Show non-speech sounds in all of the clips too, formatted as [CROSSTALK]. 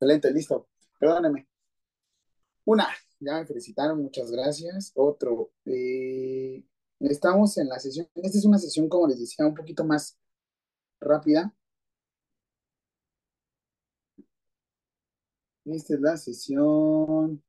Excelente, listo. Perdóneme. Una, ya me felicitaron, muchas gracias. Otro, eh, estamos en la sesión. Esta es una sesión, como les decía, un poquito más rápida. Esta es la sesión.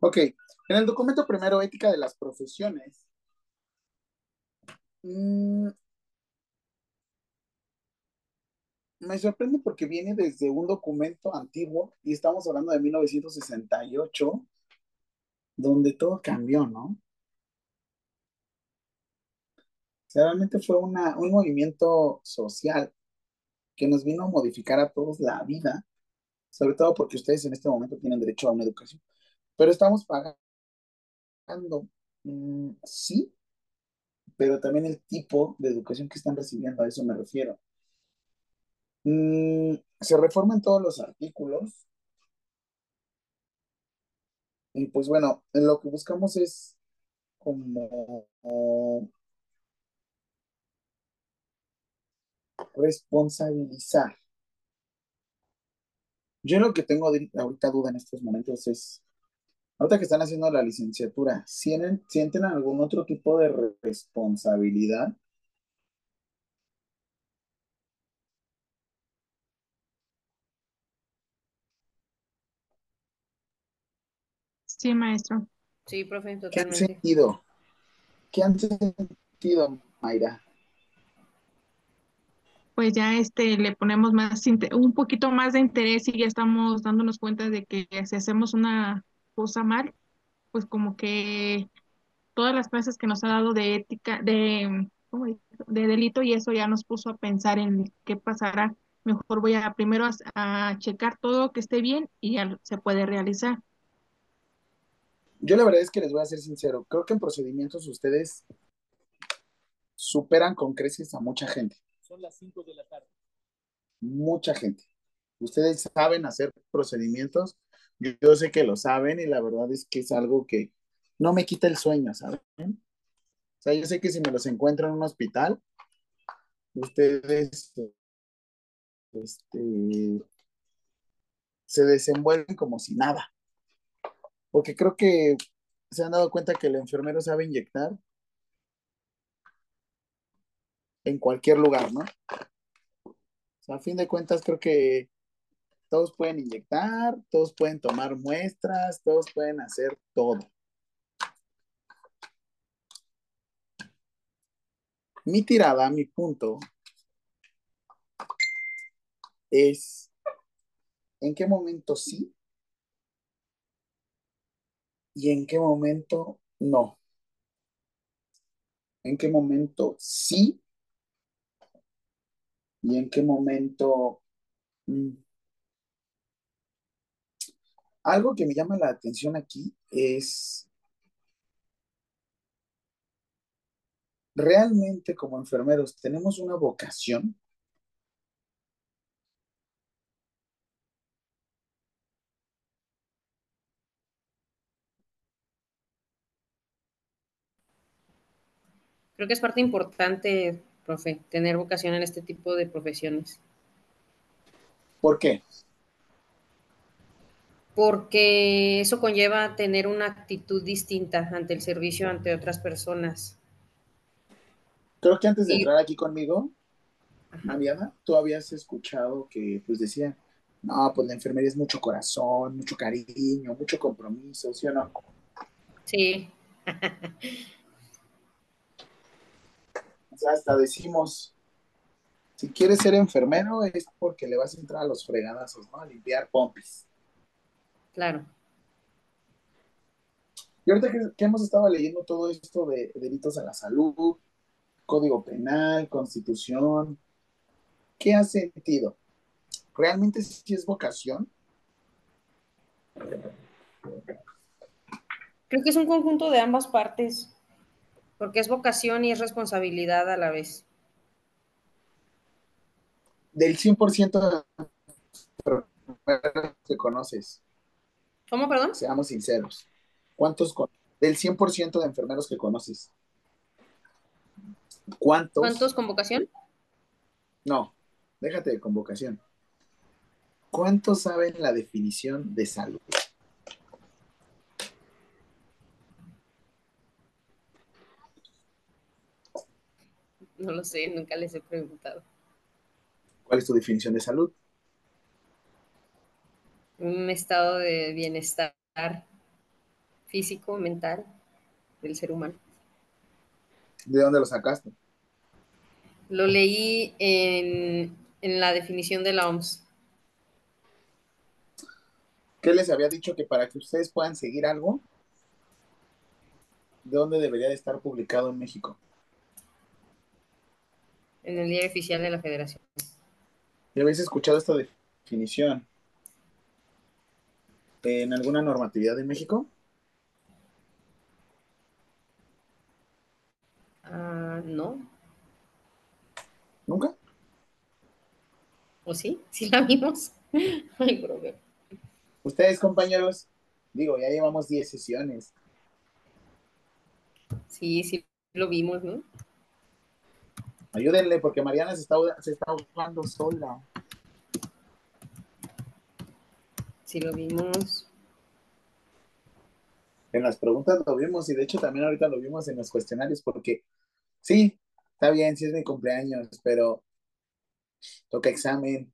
Ok, en el documento primero, ética de las profesiones. mm, me sorprende porque viene desde un documento antiguo y estamos hablando de 1968, donde todo cambió, ¿no? O realmente fue una, un movimiento social que nos vino a modificar a todos la vida, sobre todo porque ustedes en este momento tienen derecho a una educación, pero estamos pagando, mm, sí, pero también el tipo de educación que están recibiendo, a eso me refiero. Mm, se reforman todos los artículos y pues bueno, en lo que buscamos es como responsabilizar. Yo lo que tengo ahorita duda en estos momentos es, ahorita que están haciendo la licenciatura, ¿sienten, sienten algún otro tipo de re- responsabilidad? Sí, maestro. Sí, profe, ¿Qué han totalmente. sentido? ¿Qué han sentido, Mayra? Pues ya este le ponemos más un poquito más de interés y ya estamos dándonos cuenta de que si hacemos una cosa mal, pues como que todas las clases que nos ha dado de ética, de, de delito y eso ya nos puso a pensar en qué pasará. Mejor voy a primero a, a checar todo que esté bien y ya se puede realizar. Yo la verdad es que les voy a ser sincero, creo que en procedimientos ustedes superan con creces a mucha gente. Son las 5 de la tarde. Mucha gente. Ustedes saben hacer procedimientos, yo, sé que lo saben y la verdad es que es algo que no me quita el sueño, ¿saben? O sea, yo sé que si me los encuentro en un hospital, ustedes este, se desenvuelven como si nada. Porque creo que se han dado cuenta que el enfermero sabe inyectar en cualquier lugar, ¿no? O sea, a fin de cuentas creo que todos pueden inyectar, todos pueden tomar muestras, todos pueden hacer todo. Mi tirada, mi punto, es en qué momento sí y en qué momento no. En qué momento sí y en qué momento... Mm. Algo que me llama la atención aquí es realmente como enfermeros tenemos una vocación Creo que es parte importante, profe, tener vocación en este tipo de profesiones. ¿Por qué? Porque eso conlleva tener una actitud distinta ante el servicio, ante otras personas. Creo que antes de entrar aquí conmigo, Mariana, tú habías escuchado que pues decían, no, pues la enfermería es mucho corazón, mucho cariño, mucho compromiso, ¿sí o no? Sí. hasta decimos, si quieres ser enfermero es porque le vas a entrar a los fregadazos, ¿no? A limpiar pompis. Claro. Y ahorita que, hemos estado leyendo todo esto de delitos a la salud, código penal, constitución, ¿qué ha sentido? ¿Realmente sí es vocación? Creo que es un conjunto de ambas partes porque es vocación y es responsabilidad a la vez. Del 100% de que conoces. ¿Cómo, perdón? Seamos sinceros. ¿Cuántos del 100% de enfermeros que conoces? ¿Cuántos? ¿Cuántos con vocación? No, déjate de convocación. ¿Cuántos saben la definición de salud? No lo sé, nunca les he preguntado. ¿Cuál es tu definición de salud? Un estado de bienestar físico, mental del ser humano. ¿De dónde lo sacaste? Lo leí en, en la definición de la OMS. ¿Qué les había dicho que para que ustedes puedan seguir algo, ¿de dónde debería de estar publicado en México? en el diario oficial de la Federación. ¿Ya habéis escuchado esta definición en alguna normatividad de México? Ah, no. ¿Nunca? ¿O sí? ¿Sí la vimos? [LAUGHS] Ay, problema. Ustedes, compañeros, digo, ya llevamos 10 sesiones. Sí, sí lo vimos, ¿no? Ayúdenle porque Mariana se está, se está ahogando sola. Sí, lo vimos. En las preguntas lo vimos y de hecho también ahorita lo vimos en los cuestionarios porque sí, está bien, sí es mi cumpleaños, pero toca examen.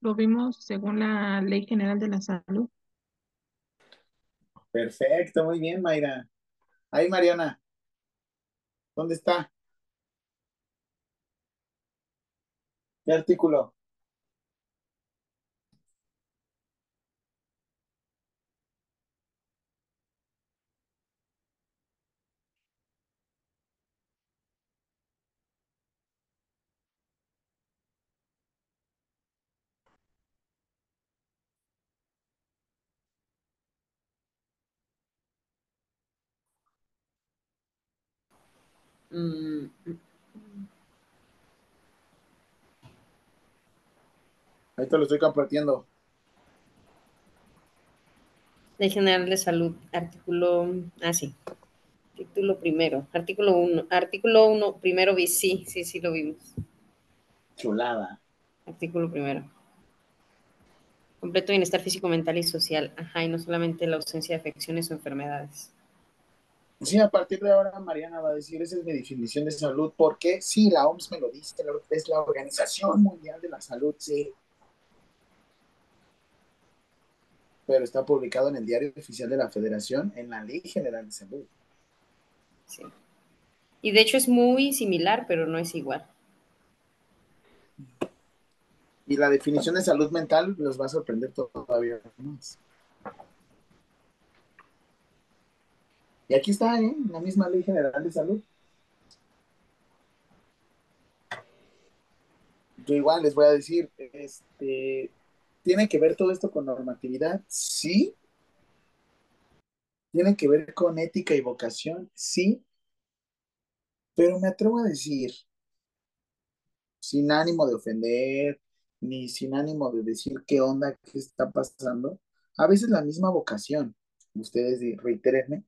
Lo vimos según la Ley General de la Salud. Perfecto, muy bien, Mayra. Ahí, Mariana. ¿Dónde está? ¿Qué artículo? Mm. Ahí te lo estoy compartiendo. Ley General de Salud, artículo, ah, sí, título primero, artículo 1, artículo 1, primero vi, sí, sí, sí lo vimos. Chulada. Artículo primero. Completo bienestar físico, mental y social. Ajá, y no solamente la ausencia de afecciones o enfermedades. Sí, a partir de ahora Mariana va a decir, esa es mi definición de salud, porque sí, la OMS me lo dice, es la Organización Mundial de la Salud, sí. Pero está publicado en el Diario Oficial de la Federación, en la Ley General de Salud. Sí. Y de hecho es muy similar, pero no es igual. Y la definición de salud mental los va a sorprender todavía más. Y aquí está, ¿eh? La misma Ley General de Salud. Yo igual les voy a decir, este, ¿tiene que ver todo esto con normatividad? Sí. ¿Tiene que ver con ética y vocación? Sí. Pero me atrevo a decir, sin ánimo de ofender, ni sin ánimo de decir qué onda, qué está pasando, a veces la misma vocación, ustedes reiterenme,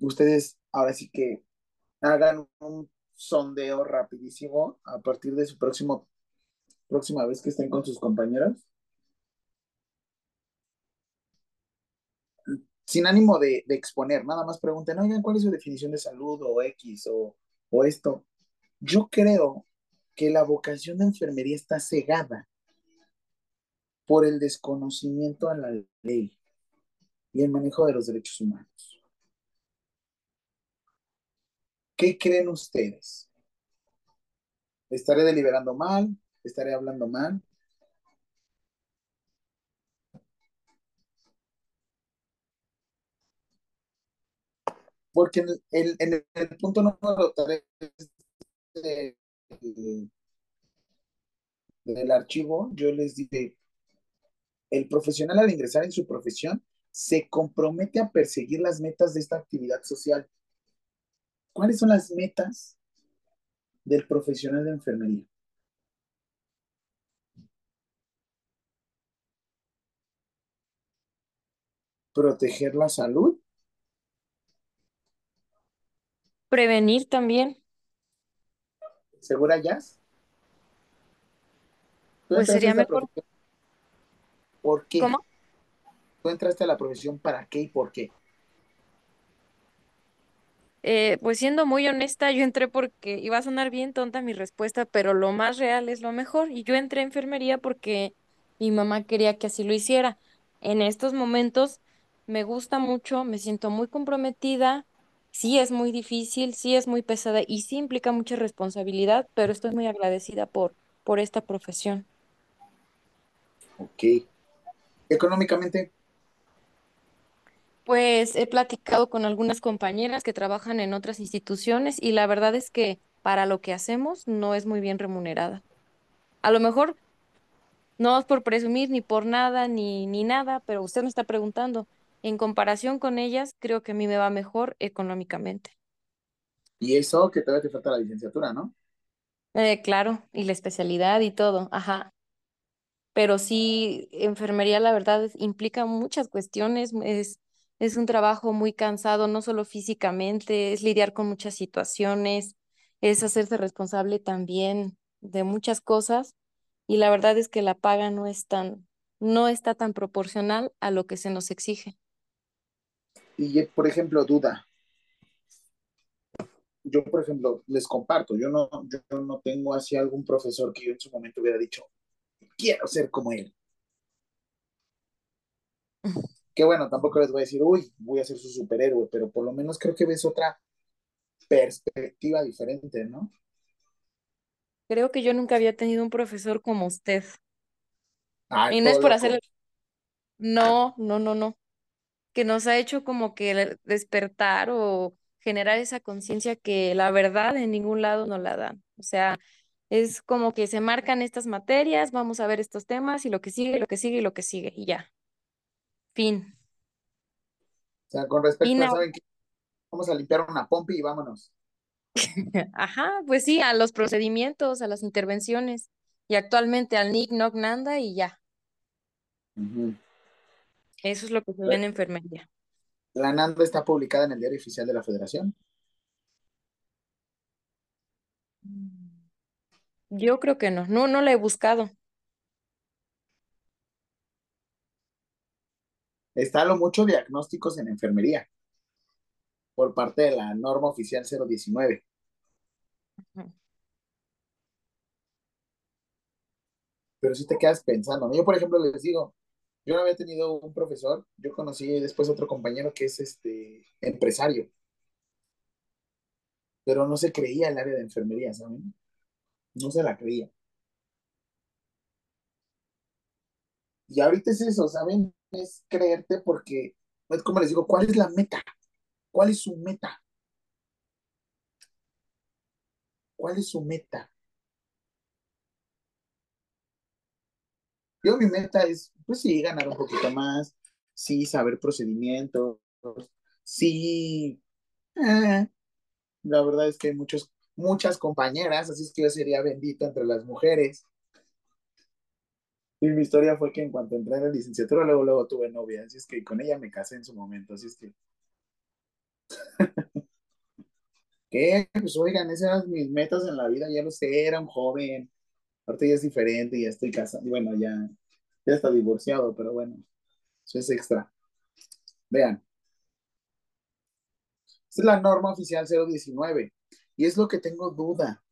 ustedes ahora sí que hagan un sondeo rapidísimo a partir de su próximo próxima vez que estén con sus compañeros. Sin ánimo de, exponer, nada más pregunten, oigan, ¿cuál es su definición de salud o X o, o esto? Yo creo que la vocación de enfermería está cegada por el desconocimiento a la ley y el manejo de los derechos humanos. ¿Qué creen ustedes? ¿Estaré deliberando mal? ¿Estaré hablando mal? Porque en el, punto número 3 del archivo, yo les dije, el profesional al ingresar en su profesión se compromete a perseguir las metas de esta actividad social ¿Cuáles son las metas del profesional de enfermería? Proteger la salud. Prevenir también. ¿Segura, Jazz? Pues sería mejor. ¿Por qué? ¿Cómo? ¿Tú entraste a la profesión para qué y por qué? Eh, pues siendo muy honesta, yo entré porque iba a sonar bien tonta mi respuesta, pero lo más real es lo mejor. Y yo entré a enfermería porque mi mamá quería que así lo hiciera. En estos momentos me gusta mucho, me siento muy comprometida. Sí es muy difícil, sí es muy pesada y sí implica mucha responsabilidad, pero estoy muy agradecida por, por esta profesión. Ok. Económicamente, pues he platicado con algunas compañeras que trabajan en otras instituciones y la verdad es que para lo que hacemos no es muy bien remunerada. A lo mejor no es por presumir ni por nada ni, ni nada, pero usted me está preguntando. En comparación con ellas, creo que a mí me va mejor económicamente. Y eso que todavía te falta la licenciatura, ¿no? Eh, claro, y la especialidad y todo, ajá pero sí, enfermería, la verdad, implica muchas cuestiones, es es un trabajo muy cansado, no solo físicamente, es lidiar con muchas situaciones, es hacerse responsable también de muchas cosas y la verdad es que la paga no es tan, no está tan proporcional a lo que se nos exige. Y por ejemplo, duda. Yo, por ejemplo, les comparto, yo no, yo no tengo así algún profesor que yo en su momento hubiera dicho, quiero ser como él. [LAUGHS] que bueno, tampoco les voy a decir, uy, voy a ser su superhéroe, pero por lo menos creo que ves otra perspectiva diferente, ¿no? Creo que yo nunca había tenido un profesor como usted. y no es por hacer... No, no, no, no. Que nos ha hecho como que despertar o generar esa conciencia que la verdad en ningún lado nos la dan. O sea, es como que se marcan estas materias, vamos a ver estos temas y lo que sigue, lo que sigue y lo que sigue y ya. Fin. O sea, con respecto a, ¿saben qué? Vamos a limpiar una pompa y vámonos. [LAUGHS] Ajá, pues sí, a los procedimientos, a las intervenciones. Y actualmente al NIC, NOC, NANDA y ya. Eso es lo que se ve en enfermería. ¿La NANDA está publicada en el diario oficial de la Federación? Yo creo que no, no, no la he buscado. Está lo mucho diagnósticos en enfermería por parte de la norma oficial 019. Pero si te quedas pensando, Yo, por ejemplo, les digo, yo no había tenido un profesor, yo conocí después otro compañero que es este empresario, pero no se creía el área de enfermería, ¿saben? No se la creía. Y ahorita es eso, ¿saben? Es creerte porque, es como les digo, ¿cuál es la meta? ¿Cuál es su meta? ¿Cuál es su meta? Yo mi meta es, pues sí, ganar un poquito más, sí, saber procedimientos, sí, eh, la verdad es que hay muchos, muchas compañeras, así es que yo sería bendito entre las mujeres. Y mi historia fue que en cuanto entré en la licenciatura, luego, luego tuve novia, así es que con ella me casé en su momento, así es que... [LAUGHS] ¿Qué? Pues oigan, esas eran mis metas en la vida, ya lo sé, era un joven, ahorita ya es diferente, ya estoy casado, bueno, ya, ya está divorciado, pero bueno, eso es extra. Vean, esta es la norma oficial 019 y es lo que tengo duda.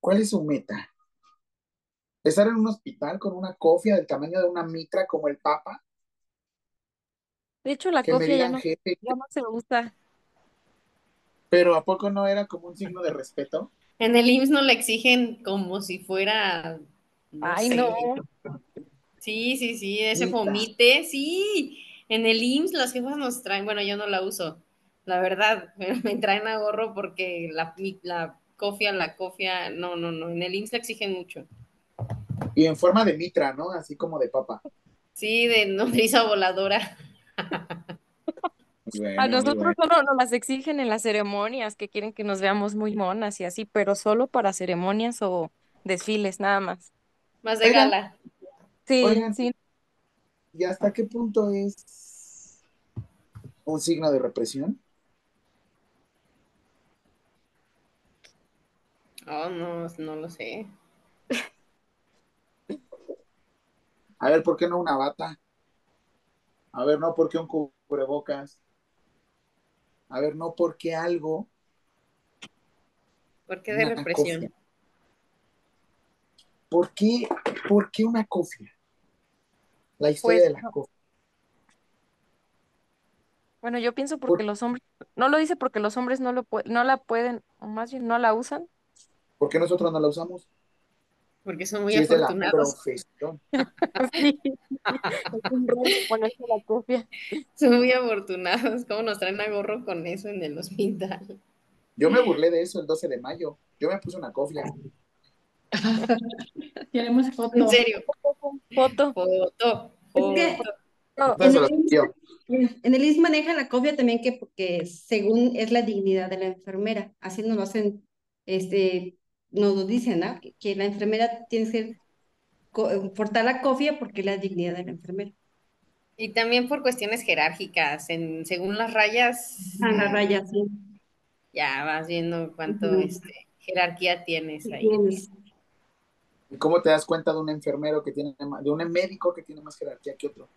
¿Cuál es su meta? ¿Estar en un hospital con una cofia del tamaño de una mitra como el Papa? De hecho, la cofia ya no, ya no se usa. Pero ¿a poco no era como un signo de respeto? En el IMSS no le exigen como si fuera. Ay, no. Sí, sí, sí, ese fomite, sí. En el IMSS las jefas nos traen, bueno, yo no la uso, la verdad, [LAUGHS] me traen a gorro porque la, la cofia, la cofia, no, no, no, en el IMSS la exigen mucho. Y en forma de mitra, ¿no? Así como de papa. Sí, de nodriza voladora. a nosotros solo nos las exigen en las ceremonias, que quieren que nos veamos muy monas y así, pero solo para ceremonias o desfiles, nada más. Más de gala. Sí, sí. ¿Y hasta qué punto es un signo de represión? Oh, no, no lo sé. A ver, ¿por qué no una bata? A ver, no, ¿por qué un cubrebocas? A ver, no, ¿por qué algo? ¿Por qué de represión? ¿Por qué, ¿Por qué una cofia? La historia pues, de la cofia. Bueno, yo pienso porque los hombres, no lo dice porque los hombres no, lo no la pueden, o más bien no la usan. ¿Por qué nosotros no la usamos? Porque son muy afortunados. sí. la cofia. Son muy afortunados. ¿Cómo nos traen a gorro con eso en el hospital? Yo me burlé de eso el 12 de mayo. Yo me puse una cofia. Queremos [LAUGHS] foto. En serio. Foto. Foto. en, el, IS maneja la cofia también que porque según es la dignidad de la enfermera, así nos lo hacen este, nos dicen, ¿no? Que, la enfermera tiene que portar la cofia porque es la dignidad de la enfermera. Y también por cuestiones jerárquicas, en, según las rayas. Ah, las rayas, sí. Ya vas viendo cuánto este, jerarquía tienes ahí. ¿Y cómo te das cuenta de un enfermero que tiene, de un médico que tiene más jerarquía que otro?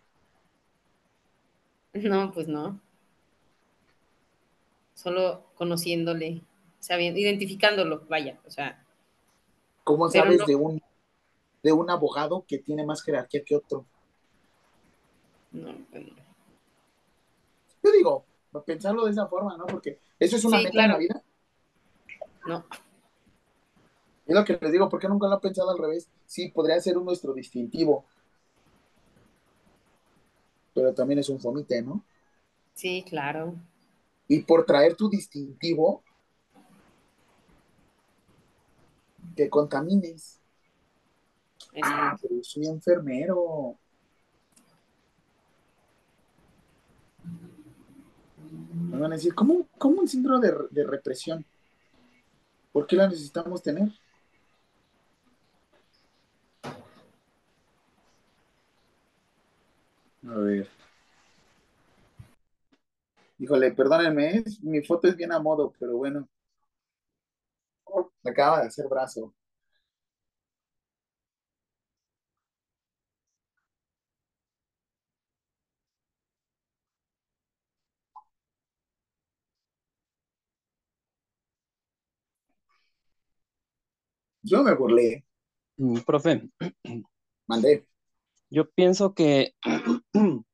No, pues no. Solo conociéndole, sabiendo, identificándolo, vaya, o sea. ¿Cómo sabes de un de un abogado que tiene más jerarquía que otro? No, no. Yo digo, pensarlo de esa forma, ¿no? Porque eso es una meta en la vida. No. Es lo que les digo, ¿por qué nunca lo he pensado al revés? Sí, podría ser un nuestro distintivo. Pero también es un fomite, ¿no? Sí, claro. Y por traer tu distintivo, que contamines. Ah, pero soy enfermero. Me van a decir, ¿cómo, cómo un síndrome de, de represión? ¿Por qué la necesitamos tener? A ver. Híjole, perdónenme, mi foto es bien a modo, pero bueno. Acaba de hacer brazo. Yo me burlé. Mm, profe. Mandé. Yo pienso que [CLEARS THROAT]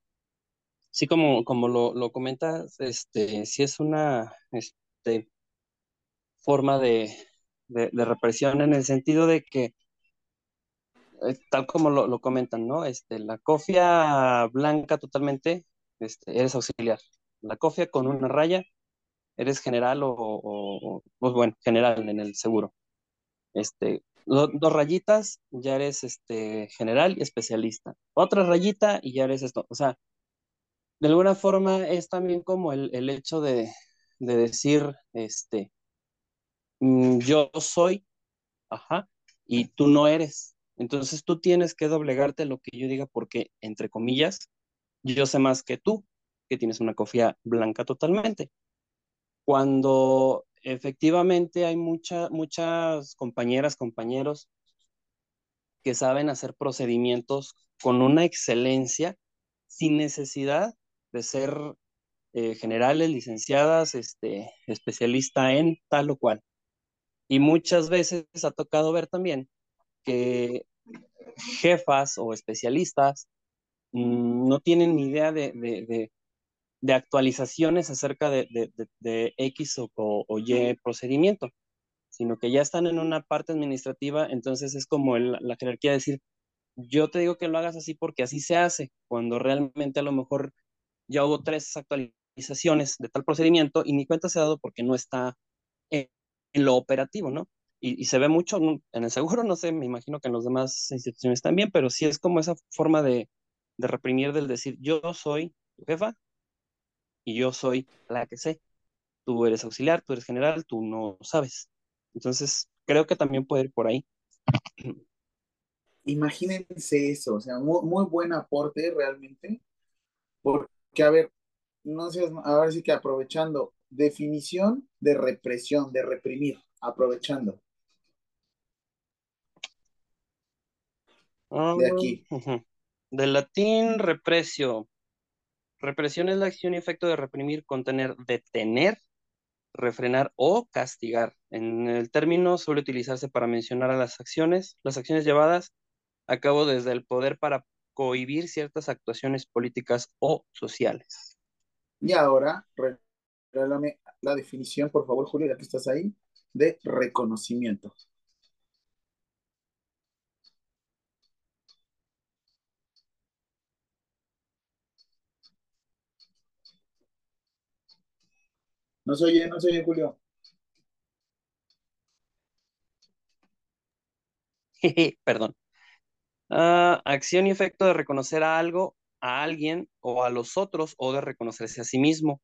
sí, como, como lo, lo comentas, este, sí es una este, forma de, de, represión en el sentido de que, eh, tal como lo, lo, comentan, ¿no? Este, la cofia blanca totalmente, este, eres auxiliar. La cofia con una raya, eres general o, o, pues bueno, general en el seguro. Este, dos rayitas, ya eres este, general y especialista. Otra rayita y ya eres esto. O sea, de alguna forma es también como el, el hecho de, de, decir, este, yo soy, ajá, y tú no eres. Entonces tú tienes que doblegarte lo que yo diga porque, entre comillas, yo sé más que tú, que tienes una cofia blanca totalmente. Cuando efectivamente hay mucha, muchas compañeras, compañeros que saben hacer procedimientos con una excelencia sin necesidad de ser eh, generales, licenciadas, este, especialista en tal o cual. Y muchas veces ha tocado ver también que jefas o especialistas mm, no tienen ni idea de, de actualizaciones acerca de, X o, Y procedimiento, sino que ya están en una parte administrativa, entonces es como la jerarquía de decir, yo te digo que lo hagas así porque así se hace, cuando realmente a lo mejor ya hubo tres actualizaciones de tal procedimiento y ni cuenta se ha dado porque no está en, lo operativo, ¿no? Y, se ve mucho en el seguro, no sé, me imagino que en las demás instituciones también, pero sí es como esa forma de, de reprimir del decir, yo soy tu jefa, y yo soy la que sé. Tú eres auxiliar, tú eres general, tú no sabes. Entonces, creo que también puede ir por ahí. Imagínense eso, o sea, muy, buen aporte realmente, porque, a ver, no sé, ahora sí que aprovechando, definición de represión, de reprimir, aprovechando. de aquí. Ah, Del latín represio, Represión es la acción y efecto de reprimir, contener, detener, refrenar o castigar. En el término suele utilizarse para mencionar a las acciones, las acciones llevadas a cabo desde el poder para cohibir ciertas actuaciones políticas o sociales. Y ahora, regálame la definición, por favor, Julio, ya que estás ahí, de reconocimiento. No se oye, no se oye, Julio. [LAUGHS] Perdón. Ah, acción y efecto de reconocer a algo, a alguien o a los otros o de reconocerse a sí mismo.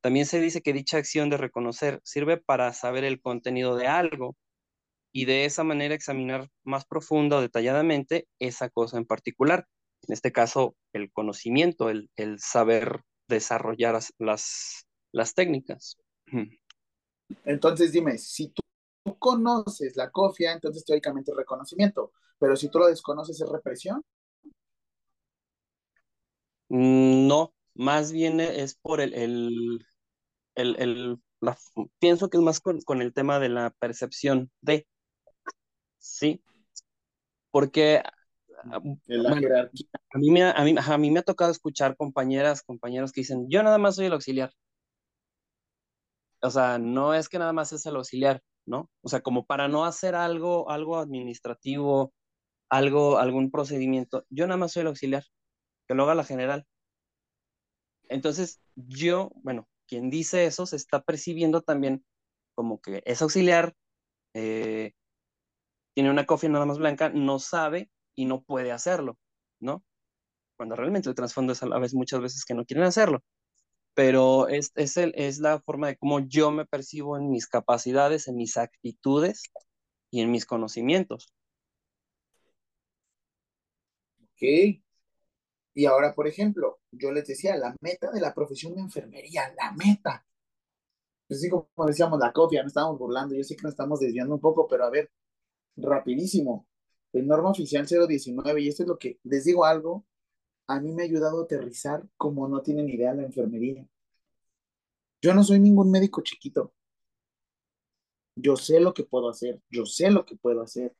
También se dice que dicha acción de reconocer sirve para saber el contenido de algo y de esa manera examinar más profunda o detalladamente esa cosa en particular. En este caso, el conocimiento, el, el saber desarrollar las, las técnicas. Entonces dime, si tú, conoces la cofia, entonces teóricamente es reconocimiento, pero si tú lo desconoces es represión. Mm, no, más bien es por el, el, el, pienso que es más con, el tema de la percepción de, sí, porque a, mí me, a, mí, a mí me ha tocado escuchar compañeras, compañeros que dicen, yo nada más soy el auxiliar, o sea, no es que nada más es el auxiliar, ¿no? O sea, como para no hacer algo, algo administrativo, algo, algún procedimiento, yo nada más soy el auxiliar, que lo haga la general. Entonces, yo, bueno, quien dice eso se está percibiendo también como que es auxiliar, eh, tiene una cofia nada más blanca, no sabe y no puede hacerlo, ¿no? Cuando realmente el trasfondo es a la vez muchas veces que no quieren hacerlo pero es, es, el, es la forma de cómo yo me percibo en mis capacidades, en mis actitudes y en mis conocimientos. Ok. Y ahora, por ejemplo, yo les decía, la meta de la profesión de enfermería, la meta. pues sí, como decíamos, la copia, no estamos burlando, yo sé que nos estamos desviando un poco, pero a ver, rapidísimo, el norma oficial 019, y esto es lo que, les digo algo, a mí me ha ayudado a aterrizar como no tienen idea la enfermería. Yo no soy ningún médico chiquito. Yo sé lo que puedo hacer, yo sé lo que puedo hacer.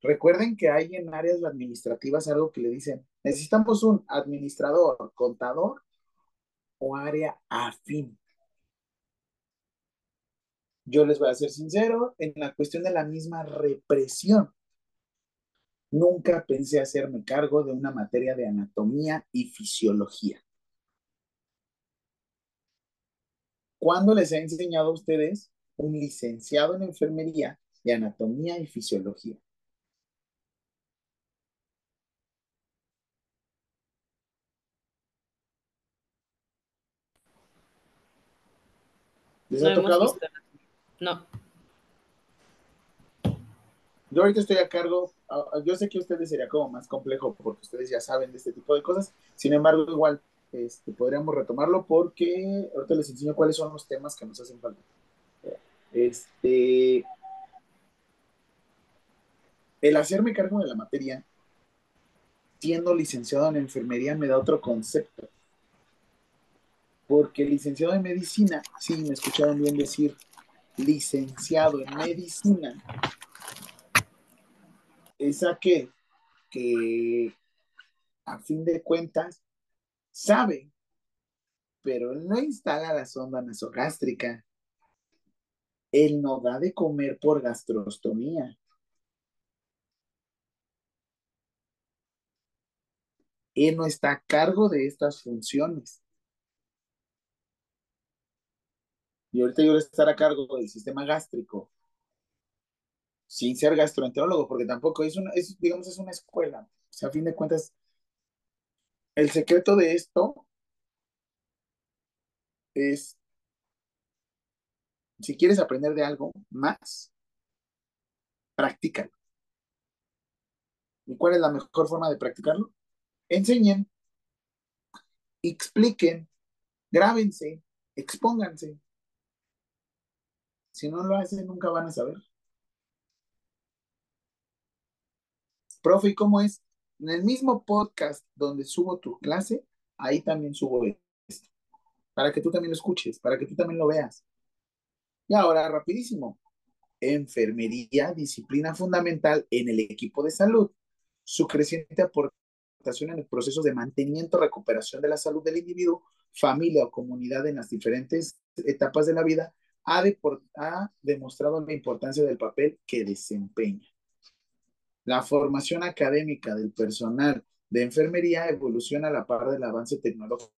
Recuerden que hay en áreas administrativas algo que le dicen, necesitamos un administrador, contador o área afín. Yo les voy a ser sincero, en la cuestión de la misma represión, nunca pensé hacerme cargo de una materia de anatomía y fisiología. ¿Cuándo les he enseñado a ustedes un licenciado en enfermería de anatomía y fisiología? ¿Les ha tocado? No. Yo ahorita estoy a cargo, yo sé que a ustedes sería como más complejo porque ustedes ya saben de este tipo de cosas, sin embargo igual este, podríamos retomarlo porque ahorita les enseño cuáles son los temas que nos hacen falta. Este, el hacerme cargo de la materia, siendo licenciado en enfermería, me da otro concepto. Porque licenciado en medicina, sí, me escucharon bien decir, licenciado en medicina es aquel que a fin de cuentas sabe, pero él no instala la sonda nasogástrica. Él no da de comer por gastrostomía. Él no está a cargo de estas funciones. Y ahorita yo voy a estar a cargo del sistema gástrico, sin ser gastroenterólogo, porque tampoco es una, digamos, es una escuela. O sea, a fin de cuentas, el secreto de esto es, si quieres aprender de algo más, practícalo. ¿Y cuál es la mejor forma de practicarlo? Enseñen, expliquen, grábense, expónganse. Si no lo hacen, nunca van a saber. Profe, ¿y cómo es? En el mismo podcast donde subo tu clase, ahí también subo esto. Para que tú también lo escuches, para que tú también lo veas. Y ahora, rapidísimo. Enfermería, disciplina fundamental en el equipo de salud. Su creciente aportación en el proceso de mantenimiento, recuperación de la salud del individuo, familia o comunidad en las diferentes etapas de la vida ha, demostrado la importancia del papel que desempeña. La formación académica del personal de enfermería evoluciona a la par del avance tecnológico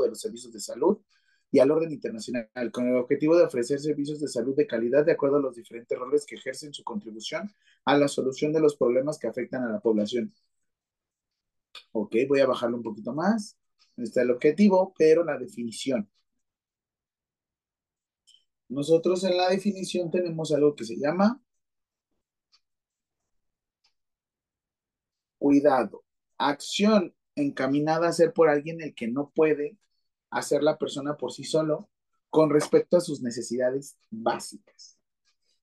de los servicios de salud y al orden internacional, con el objetivo de ofrecer servicios de salud de calidad de acuerdo a los diferentes roles que ejercen su contribución a la solución de los problemas que afectan a la población. Ok, voy a bajarlo un poquito más. Está el objetivo, pero la definición. Nosotros en la definición tenemos algo que se llama cuidado, acción encaminada a hacer por alguien el que no puede hacer la persona por sí solo con respecto a sus necesidades básicas.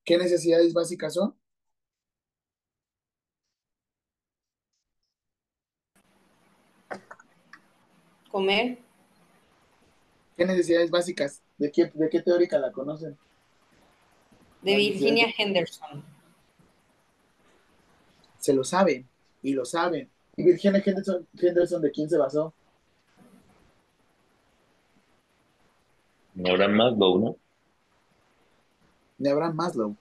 ¿Qué necesidades básicas son? Comer. ¿Qué necesidades básicas? ¿De qué, de qué teórica la conocen? De Virginia Henderson. Se lo saben y lo saben. ¿Y Virginia Henderson, Henderson de quién se basó? De Abraham Maslow, ¿no? De Abraham Maslow.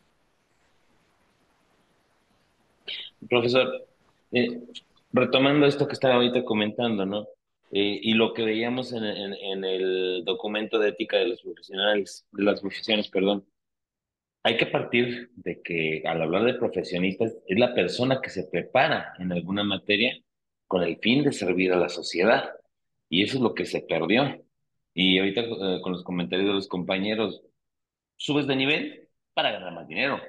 Profesor, eh, retomando esto que estaba ahorita comentando, ¿no? Eh, y lo que veíamos en, en, el documento de ética de los profesionales, de las profesiones, perdón, hay que partir de que al hablar de profesionistas es la persona que se prepara en alguna materia con el fin de servir a la sociedad. Y eso es lo que se perdió. Y ahorita eh, con los comentarios de los compañeros, subes de nivel para ganar más dinero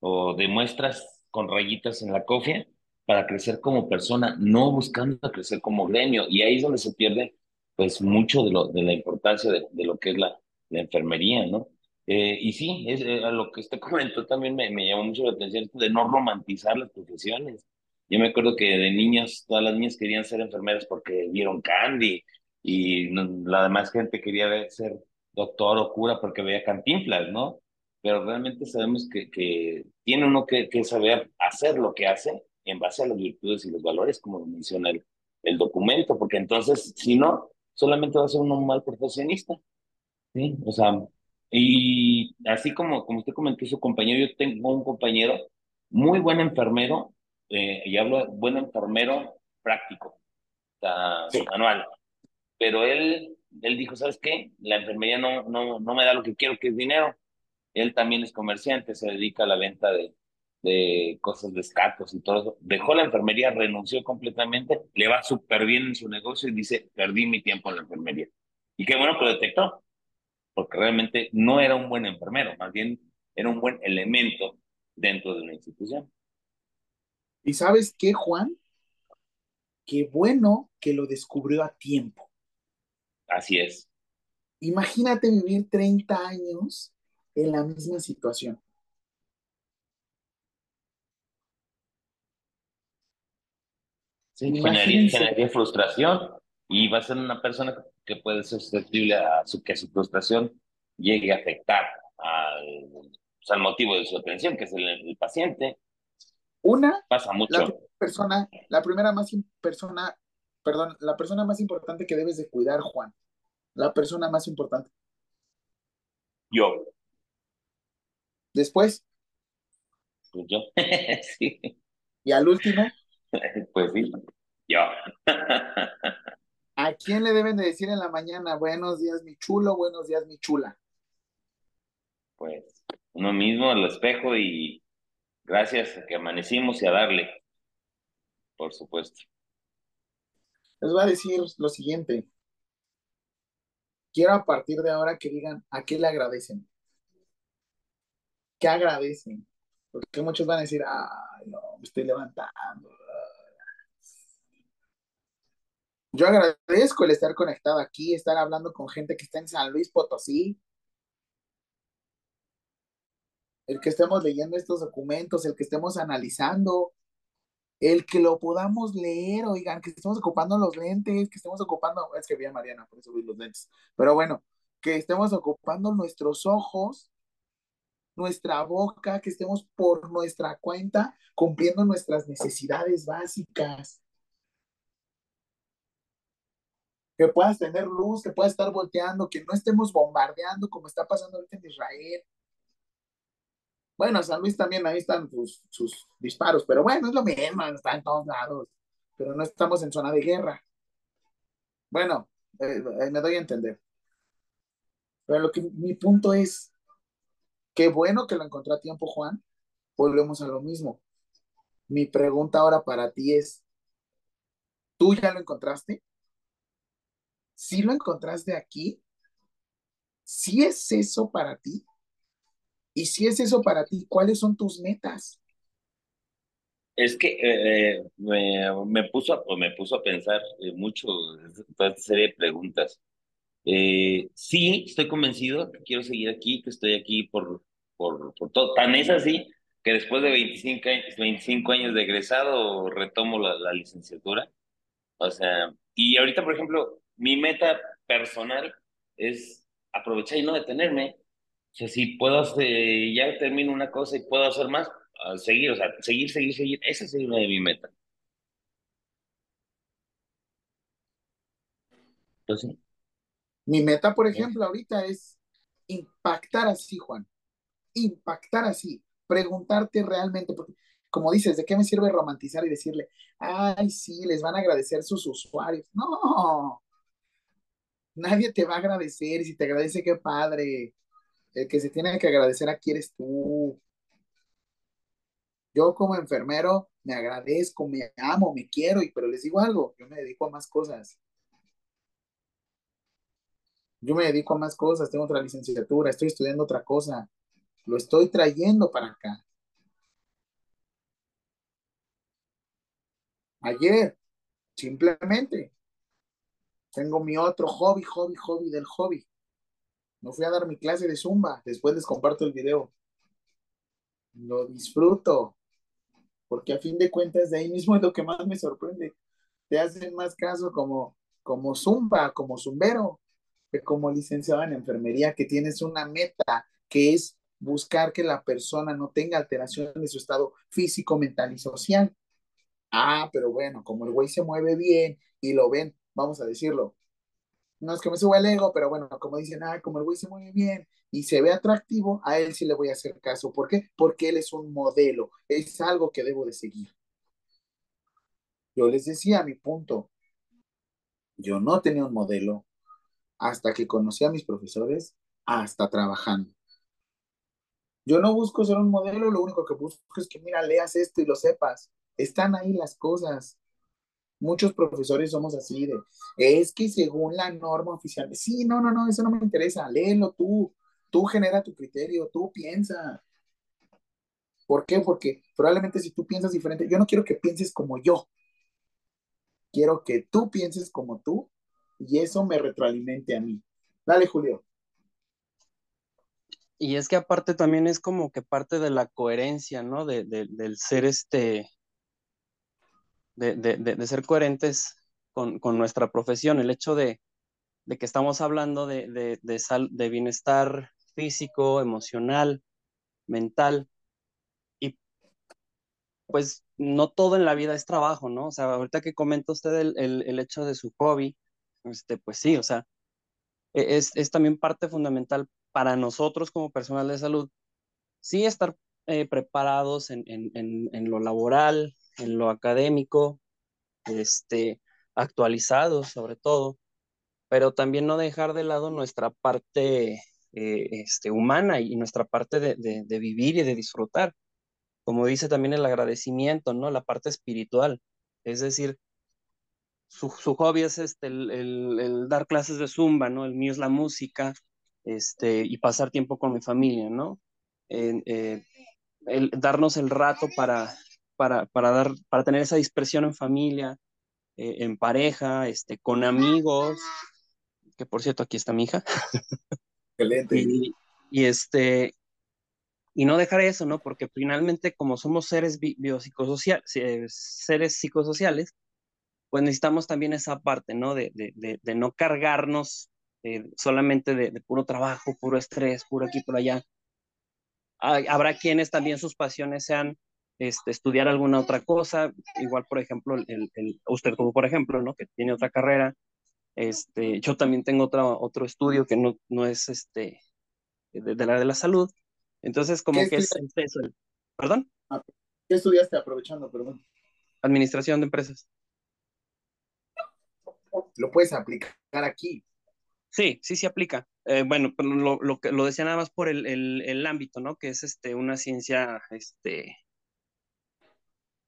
o demuestras con rayitas en la cofia para crecer como persona, no buscando crecer como gremio. Y ahí es donde se pierde pues mucho de, lo, de la importancia de, de lo que es la, la enfermería, ¿no? Eh, y sí, es, eh, a lo que usted [LAUGHS] comentó también me, me llamó mucho la atención de no romantizar las profesiones. Yo me acuerdo que de niños, todas las niñas querían ser enfermeras porque vieron Candy y la demás gente quería ser doctor o cura porque veía Cantinflas, ¿no? Pero realmente sabemos que, que tiene uno que, que, saber hacer lo que hace en base a las virtudes y los valores, como menciona el, el documento, porque entonces, si no, solamente va a ser un mal profesionista. ¿sí? O sea, y así como, como usted comentó su compañero, yo tengo un compañero muy buen enfermero, eh, y hablo buen enfermero práctico, manual. Pero él, él dijo, ¿sabes qué? La enfermería no, no, no me da lo que quiero, que es dinero. Él también es comerciante, se dedica a la venta de, de cosas de y todo eso. Dejó la enfermería, renunció completamente, le va súper bien en su negocio y dice, perdí mi tiempo en la enfermería. Y qué bueno que lo detectó, porque realmente no era un buen enfermero, más bien era un buen elemento dentro de una institución. ¿Y sabes qué, Juan? Qué bueno que lo descubrió a tiempo. Así es. Imagínate vivir 30 años en la misma situación. Sí, generaría, frustración y va a ser una persona que puede ser susceptible a su, que su frustración llegue a afectar al, al motivo de su atención, que es el, paciente. Una, pasa mucho. La persona, la primera más persona, perdón, la persona más importante que debes de cuidar, Juan. La persona más importante. Yo. Después. Pues yo. [LAUGHS] sí. Y al último. [LAUGHS] pues sí, yo. ¿A quién le deben de decir en la mañana, buenos días mi chulo, buenos días mi chula? Pues uno mismo al espejo y gracias a que amanecimos y a darle, por supuesto. Les voy a decir lo siguiente. Quiero a partir de ahora que digan a qué le agradecen. ¿Qué agradecen? Porque muchos van a decir, ay, no, me estoy levantando. Yo agradezco el estar conectado aquí, estar hablando con gente que está en San Luis Potosí. El que estemos leyendo estos documentos, el que estemos analizando, el que lo podamos leer, oigan, que estemos ocupando los lentes, que estemos ocupando, es que vi a Mariana, por eso vi los lentes, pero bueno, que estemos ocupando nuestros ojos, nuestra boca, que estemos por nuestra cuenta cumpliendo nuestras necesidades básicas que puedas tener luz, que puedas estar volteando, que no estemos bombardeando como está pasando ahorita en Israel. Bueno, San Luis también ahí están sus, disparos, pero bueno, es lo mismo, está en todos lados, pero no estamos en zona de guerra. Bueno, eh, eh, me doy a entender. Pero lo que mi punto es, qué bueno que lo encontré a tiempo, Juan. Volvemos a lo mismo. Mi pregunta ahora para ti es, ¿tú ya lo encontraste? Si lo encontraste aquí, si es eso para ti, y si es eso para ti, ¿cuáles son tus metas? Es que eh, me, puso a, me puso a pensar eh, mucho toda esta serie de preguntas. Eh, sí, estoy convencido que quiero seguir aquí, que estoy aquí por, por, por todo. Tan es así que después de 25 años, 25 años de egresado retomo la, la licenciatura. O sea, y ahorita, por ejemplo, mi meta personal es aprovechar y no detenerme. O sea, si puedo, hacer, ya termino una cosa y puedo hacer más, seguir, o sea, seguir, seguir, seguir. Esa es una de mi meta. Entonces, pues mi meta, por ejemplo, ahorita es impactar así, Juan. Impactar así. Preguntarte realmente, porque como dices, ¿de qué me sirve romantizar y decirle, ay, sí, les van a agradecer sus usuarios? No, nadie te va a agradecer y si te agradece, qué padre. El que se tiene que agradecer aquí eres tú. Yo como enfermero me agradezco, me amo, me quiero, y, pero les digo algo, yo me dedico a más cosas. Yo me dedico a más cosas, tengo otra licenciatura, estoy estudiando otra cosa, lo estoy trayendo para acá. Ayer, simplemente, tengo mi otro hobby, hobby, hobby del hobby. No fui a dar mi clase de zumba, después les comparto el video. Lo disfruto, porque a fin de cuentas de ahí mismo es lo que más me sorprende. Te hacen más caso como, como zumba, como zumbero, que como licenciado en enfermería, que tienes una meta, que es buscar que la persona no tenga alteración de su estado físico, mental y social. Ah, pero bueno, como el güey se mueve bien y lo ven, vamos a decirlo, no es que me suba el ego, pero bueno, como dicen, ah, como el güey se mueve bien y se ve atractivo, a él sí le voy a hacer caso. ¿Por qué? Porque él es un modelo, es algo que debo de seguir. Yo les decía mi punto, yo no tenía un modelo hasta que conocí a mis profesores, hasta trabajando. Yo no busco ser un modelo, lo único que busco es que, mira, leas esto y lo sepas. Están ahí las cosas. Muchos profesores somos así de, es que según la norma oficial, sí, no, no, no, eso no me interesa, léelo tú, tú genera tu criterio, tú piensa. ¿Por qué? Porque probablemente si tú piensas diferente, yo no quiero que pienses como yo, quiero que tú pienses como tú y eso me retroalimente a mí. Dale, Julio. Y es que aparte también es como que parte de la coherencia, ¿no? De, del ser este, de, ser coherentes con, nuestra profesión, el hecho de, que estamos hablando de, de bienestar físico, emocional, mental, y pues no todo en la vida es trabajo, ¿no? O sea, ahorita que comenta usted el, hecho de su hobby, este, pues sí, o sea, e, es, es también parte fundamental para nosotros como personal de salud, sí estar eh, preparados en, en, lo laboral, en lo académico, este, actualizados sobre todo, pero también no dejar de lado nuestra parte eh, este, humana y nuestra parte de, de, vivir y de disfrutar. Como dice también el agradecimiento, ¿no? La parte espiritual. Es decir, su, su hobby es este, el, el, dar clases de zumba, ¿no? El mío es la música, este, y pasar tiempo con mi familia, ¿no? Eh, el, darnos el rato para, para, para, dar, para tener esa dispersión en familia, eh, en pareja, este, con amigos, que por cierto, aquí está mi hija. [LAUGHS] Excelente. Y, este, y no dejar eso, ¿no? Porque finalmente, como somos seres biopsicosociales, seres psicosociales, pues necesitamos también esa parte, ¿no? De, de, de, no cargarnos eh, solamente de, puro trabajo, puro estrés, puro aquí, por allá. habrá quienes también sus pasiones sean este, estudiar alguna otra cosa, igual por ejemplo, el, el, usted como por ejemplo, ¿no? Que tiene otra carrera, este, yo también tengo otro, otro estudio que no, no es este, de, de la de la salud, entonces como que es, eso, ¿perdón? Ah, ¿Qué estudiaste aprovechando, perdón? Administración de empresas. Lo puedes aplicar aquí. Sí, sí, se aplica. Eh, bueno, lo, lo, lo, decía nada más por el, el, el, ámbito, ¿no? Que es este, una ciencia este,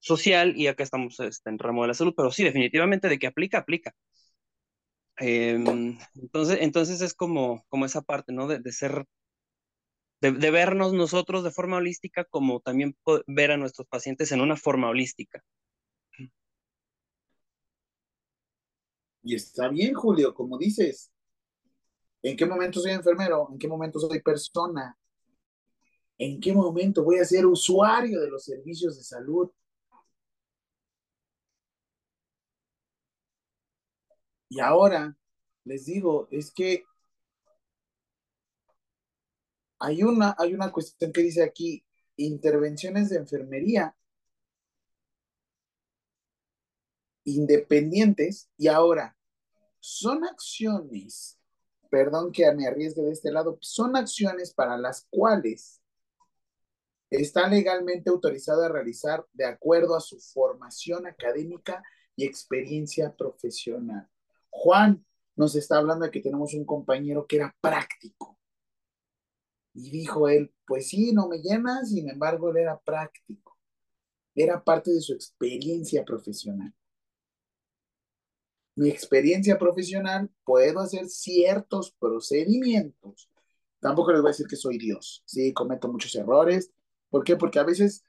social y acá estamos este, en ramo de la salud, pero sí, definitivamente de que aplica, aplica. Em, entonces, entonces es como, como esa parte, ¿no? De, ser, de, de, vernos nosotros de forma holística, como también ver a nuestros pacientes en una forma holística. Y está bien, Julio, como dices, ¿en qué momento soy enfermero? ¿En qué momento soy persona? ¿En qué momento voy a ser usuario de los servicios de salud? Y ahora les digo, es que hay una, hay una cuestión que dice aquí, intervenciones de enfermería independientes y ahora son acciones, perdón que me arriesgue de este lado, son acciones para las cuales está legalmente autorizado a realizar de acuerdo a su formación académica y experiencia profesional. Juan nos está hablando de que tenemos un compañero que era práctico. Y dijo él, pues sí, no me llena, sin embargo, él era práctico. Era parte de su experiencia profesional. Mi experiencia profesional, puedo hacer ciertos procedimientos. Tampoco les voy a decir que soy Dios. Sí, cometo muchos errores. ¿Por qué? Porque a veces,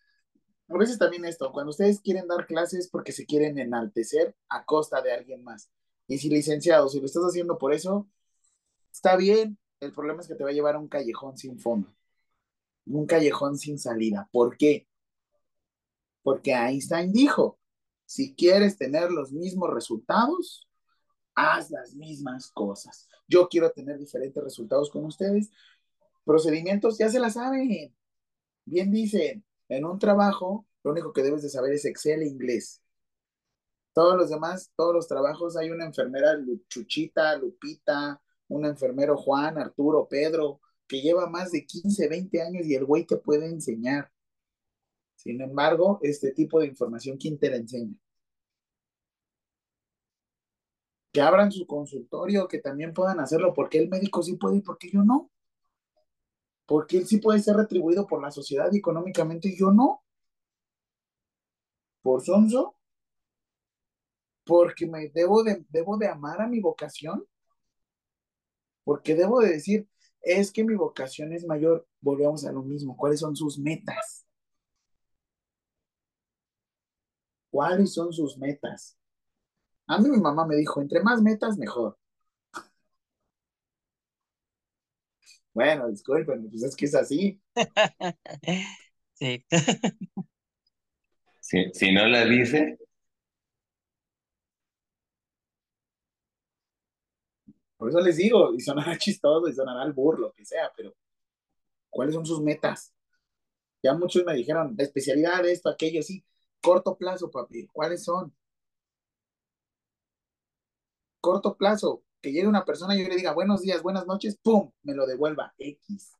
a veces también esto, cuando ustedes quieren dar clases porque se quieren enaltecer a costa de alguien más. Y si licenciado, si lo estás haciendo por eso, está bien, el problema es que te va a llevar a un callejón sin fondo, un callejón sin salida. ¿Por qué? Porque Einstein dijo, si quieres tener los mismos resultados, haz las mismas cosas. Yo quiero tener diferentes resultados con ustedes. Procedimientos ya se la saben. Bien dicen, en un trabajo, lo único que debes de saber es Excel e inglés. Todos los demás, todos los trabajos, hay una enfermera Chuchita, Lupita, un enfermero Juan, Arturo, Pedro, que lleva más de 15, 20 años y el güey te puede enseñar. Sin embargo, este tipo de información, ¿quién te la enseña? Que abran su consultorio, que también puedan hacerlo, porque el médico sí puede y porque yo no. Porque él sí puede ser retribuido por la sociedad económicamente y yo no. Por sonso. Porque me debo de, debo de amar a mi vocación. Porque debo de decir, es que mi vocación es mayor. Volvemos a lo mismo. ¿Cuáles son sus metas? ¿Cuáles son sus metas? A mí mi mamá me dijo, entre más metas, mejor. [LAUGHS] Bueno, disculpen, pues es que es así. [LAUGHS] Sí. [LAUGHS] Si, si no la dice, Por eso les digo, y sonará [LAUGHS] chistoso, y sonará al burro, lo que sea, pero ¿cuáles son sus metas? Ya muchos me dijeron, la especialidad, esto, aquello, sí. Corto plazo, papi, ¿cuáles son? Corto plazo, que llegue una persona y yo le diga buenos días, buenas noches, ¡pum! Me lo devuelva, X.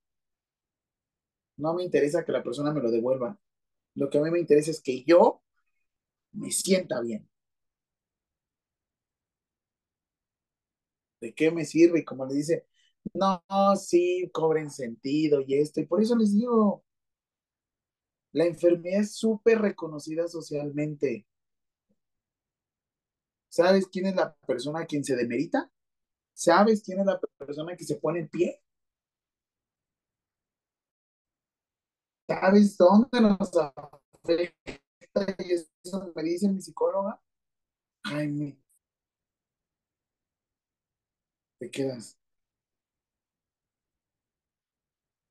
No me interesa que la persona me lo devuelva. Lo que a mí me interesa es que yo me sienta bien. ¿De qué me sirve? Y como le dice, no, sí, cobren sentido y esto. Y por eso les digo, la enfermedad es súper reconocida socialmente. ¿Sabes quién es la persona a quien se demerita? ¿Sabes quién es la persona que se pone en pie? ¿Sabes dónde nos afecta? Y eso me dice mi psicóloga. Jaime, te quedas.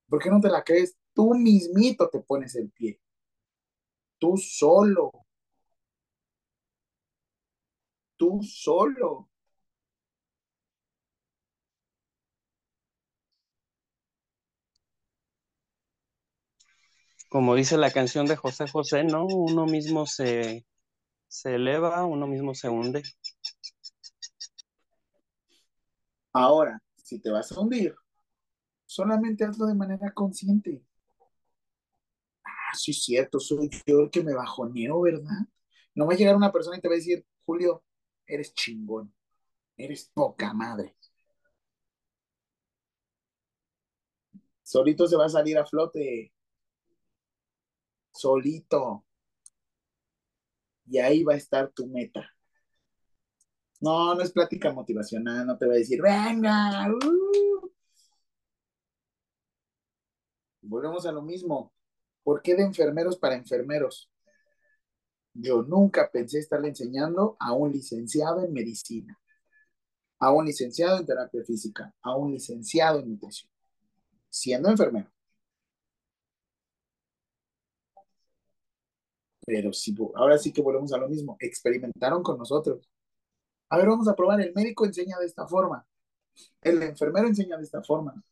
¿Por qué no te la crees? Tú mismito te pones el pie. Tú solo. Tú solo. Como dice la canción de José José, ¿no? Uno mismo se, se eleva, uno mismo se hunde. Ahora, si te vas a hundir, solamente hazlo de manera consciente. Ah, sí, es cierto, soy yo el que me bajoneo, ¿verdad? No va a llegar una persona y te va a decir, Julio, eres chingón, eres poca madre. Solito se va a salir a flote. Solito. Y ahí va a estar tu meta. No, no es plática motivacional, no te voy a decir, venga. Uh". Volvemos a lo mismo. ¿Por qué de enfermeros para enfermeros? Yo nunca pensé estarle enseñando a un licenciado en medicina, a un licenciado en terapia física, a un licenciado en nutrición, siendo enfermero. Pero sí, ahora sí que volvemos a lo mismo. Experimentaron con nosotros. A ver, vamos a probar. El médico enseña de esta forma. El enfermero enseña de esta forma.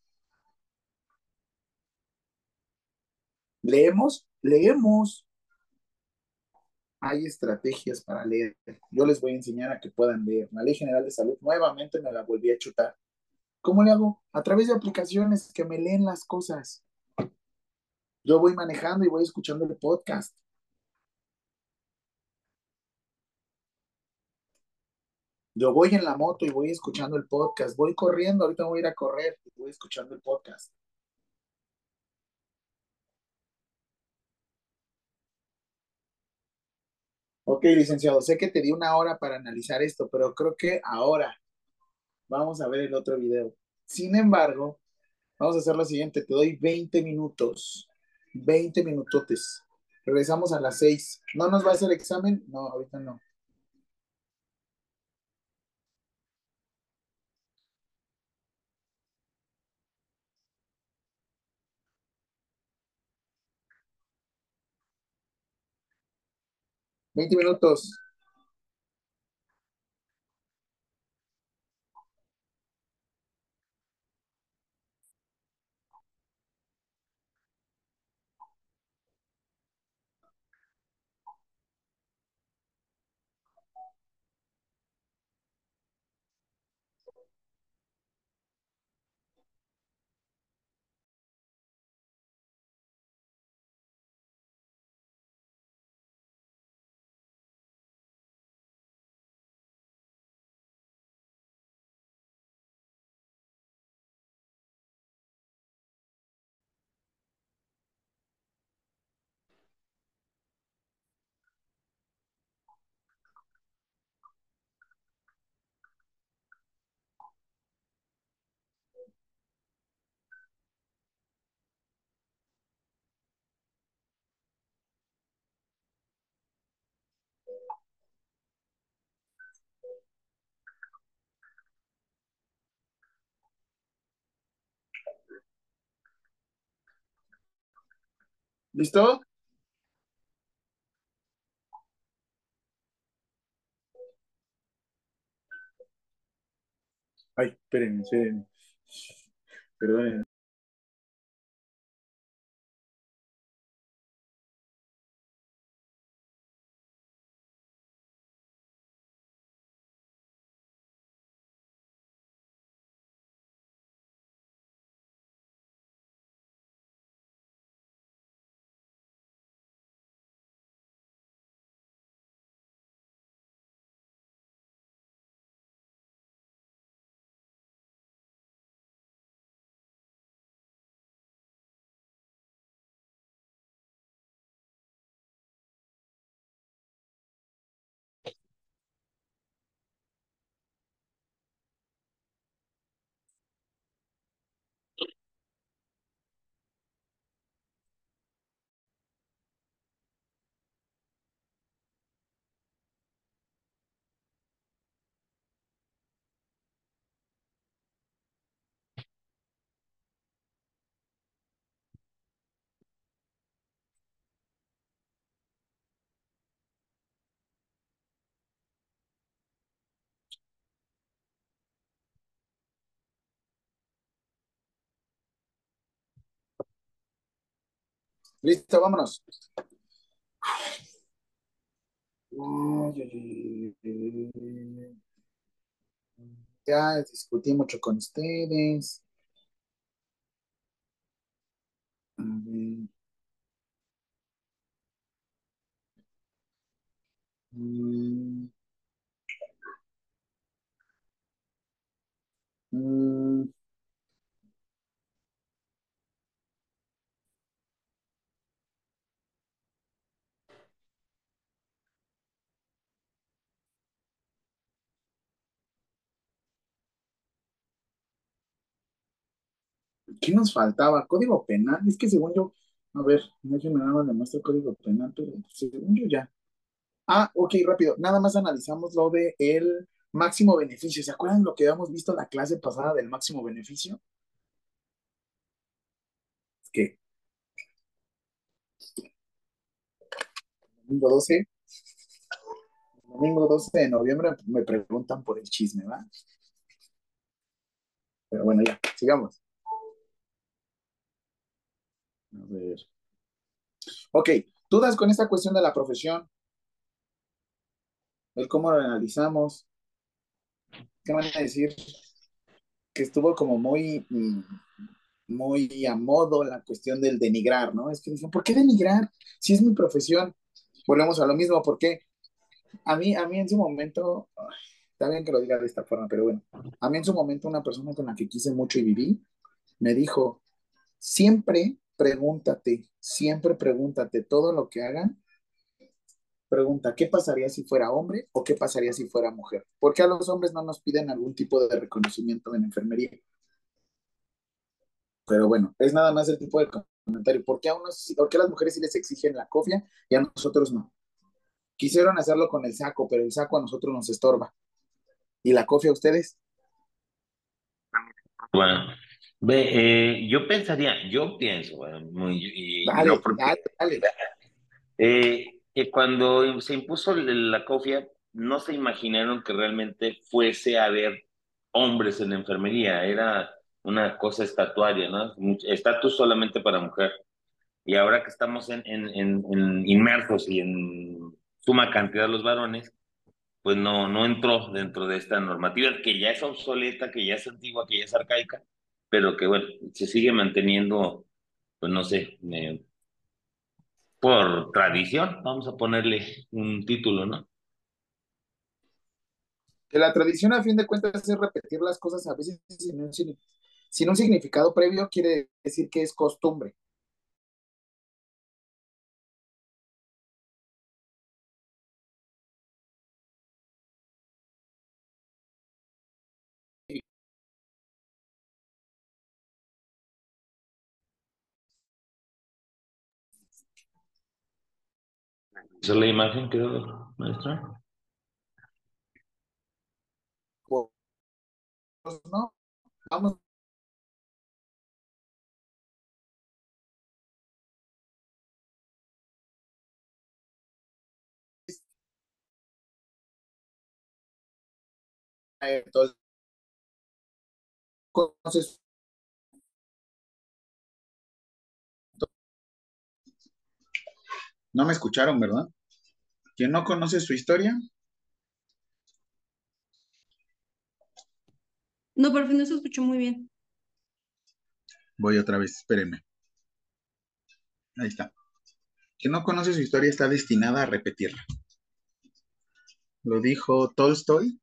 Leemos, leemos. Hay estrategias para leer. Yo les voy a enseñar a que puedan leer. La Ley General de Salud nuevamente me la volví a chutar. ¿Cómo le hago? A través de aplicaciones que me leen las cosas. Yo voy manejando y voy escuchando el podcast. Yo voy en la moto y voy escuchando el podcast. Voy corriendo, ahorita voy a ir a correr y voy escuchando el podcast. Ok, licenciado, sé que te di una hora para analizar esto, pero creo que ahora vamos a ver el otro video. Sin embargo, vamos a hacer lo siguiente, te doy 20 minutos, 20 minutotes. Regresamos a las 6. ¿No nos va a hacer examen? No, ahorita no. 20 minutos. ¿Listo? Ay, espérenme, espérenme. Perdónenme. Listo, vámonos. Ya discutí mucho con ustedes. Mm. Mm. ¿Qué nos faltaba? Código penal. Es que según yo, a ver, déjenme nada más demuestra el código penal, pero según yo ya. Ah, ok, rápido. Nada más analizamos lo de el máximo beneficio. ¿Se acuerdan lo que habíamos visto en la clase pasada del máximo beneficio? Que domingo 12, domingo 12 de noviembre me preguntan por el chisme, ¿va? Pero bueno, ya, sigamos. Ver. Ok, dudas con esta cuestión de la profesión, el cómo lo analizamos. ¿Qué van a decir? Que estuvo como muy, mm, muy a modo la cuestión del denigrar, ¿no? Es que dicen, ¿por qué denigrar? Si es mi profesión. Volvemos a lo mismo, porque a mí, a mí en su momento, está bien que lo diga de esta forma, pero bueno, a mí en su momento una persona con la que quise mucho y viví, me dijo, siempre pregúntate, siempre pregúntate todo lo que hagan. Pregunta, ¿qué pasaría si fuera hombre o qué pasaría si fuera mujer? ¿Por qué a los hombres no nos piden algún tipo de reconocimiento en enfermería? Pero bueno, es nada más el tipo de comentario. ¿Por qué a, unos, las mujeres sí les exigen la cofia y a nosotros no? Quisieron hacerlo con el saco, pero el saco a nosotros nos estorba. ¿Y la cofia a ustedes? Bueno, Ve, eh, yo pensaría, yo pienso, muy, y Dale, no porque- dale, dale. eh, que cuando se impuso la COFIA, no se imaginaron que realmente fuese a haber hombres en la enfermería, era una cosa estatuaria, ¿no? Estatus solamente para mujer. Y ahora que estamos en, en, inmersos y en suma cantidad los varones, pues no, no entró dentro de esta normativa que ya es obsoleta, que ya es antigua, que ya es arcaica, pero que bueno, se sigue manteniendo, pues no sé, eh, por tradición, vamos a ponerle un título, ¿no? Que la tradición a fin de cuentas es repetir las cosas a veces sin un, sin un significado previo, quiere decir que es costumbre. ¿Esa es la imagen, creo, maestra? Pues no, vamos. Entonces, no me escucharon, ¿verdad? ¿Quién no conoce su historia? No, por fin no se escuchó muy bien. Voy otra vez, espéreme. Ahí está. Quien no conoce su historia está destinada a repetirla. Lo dijo Tolstoy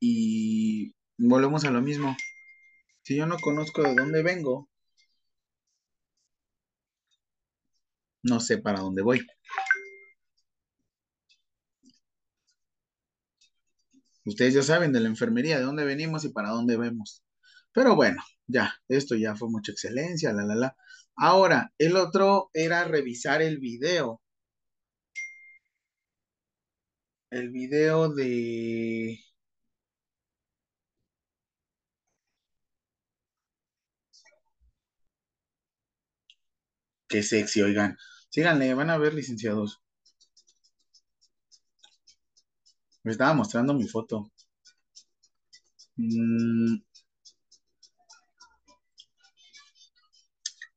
y volvemos a lo mismo. Si yo no conozco de dónde vengo, no sé para dónde voy. Ustedes ya saben de la enfermería, de dónde venimos y para dónde vemos. Pero bueno, ya, esto ya fue mucha excelencia, la, la, la. Ahora, el otro era revisar el video. El video de... Qué sexy, oigan. Síganle, van a ver, licenciados. Me estaba mostrando mi foto. Mm.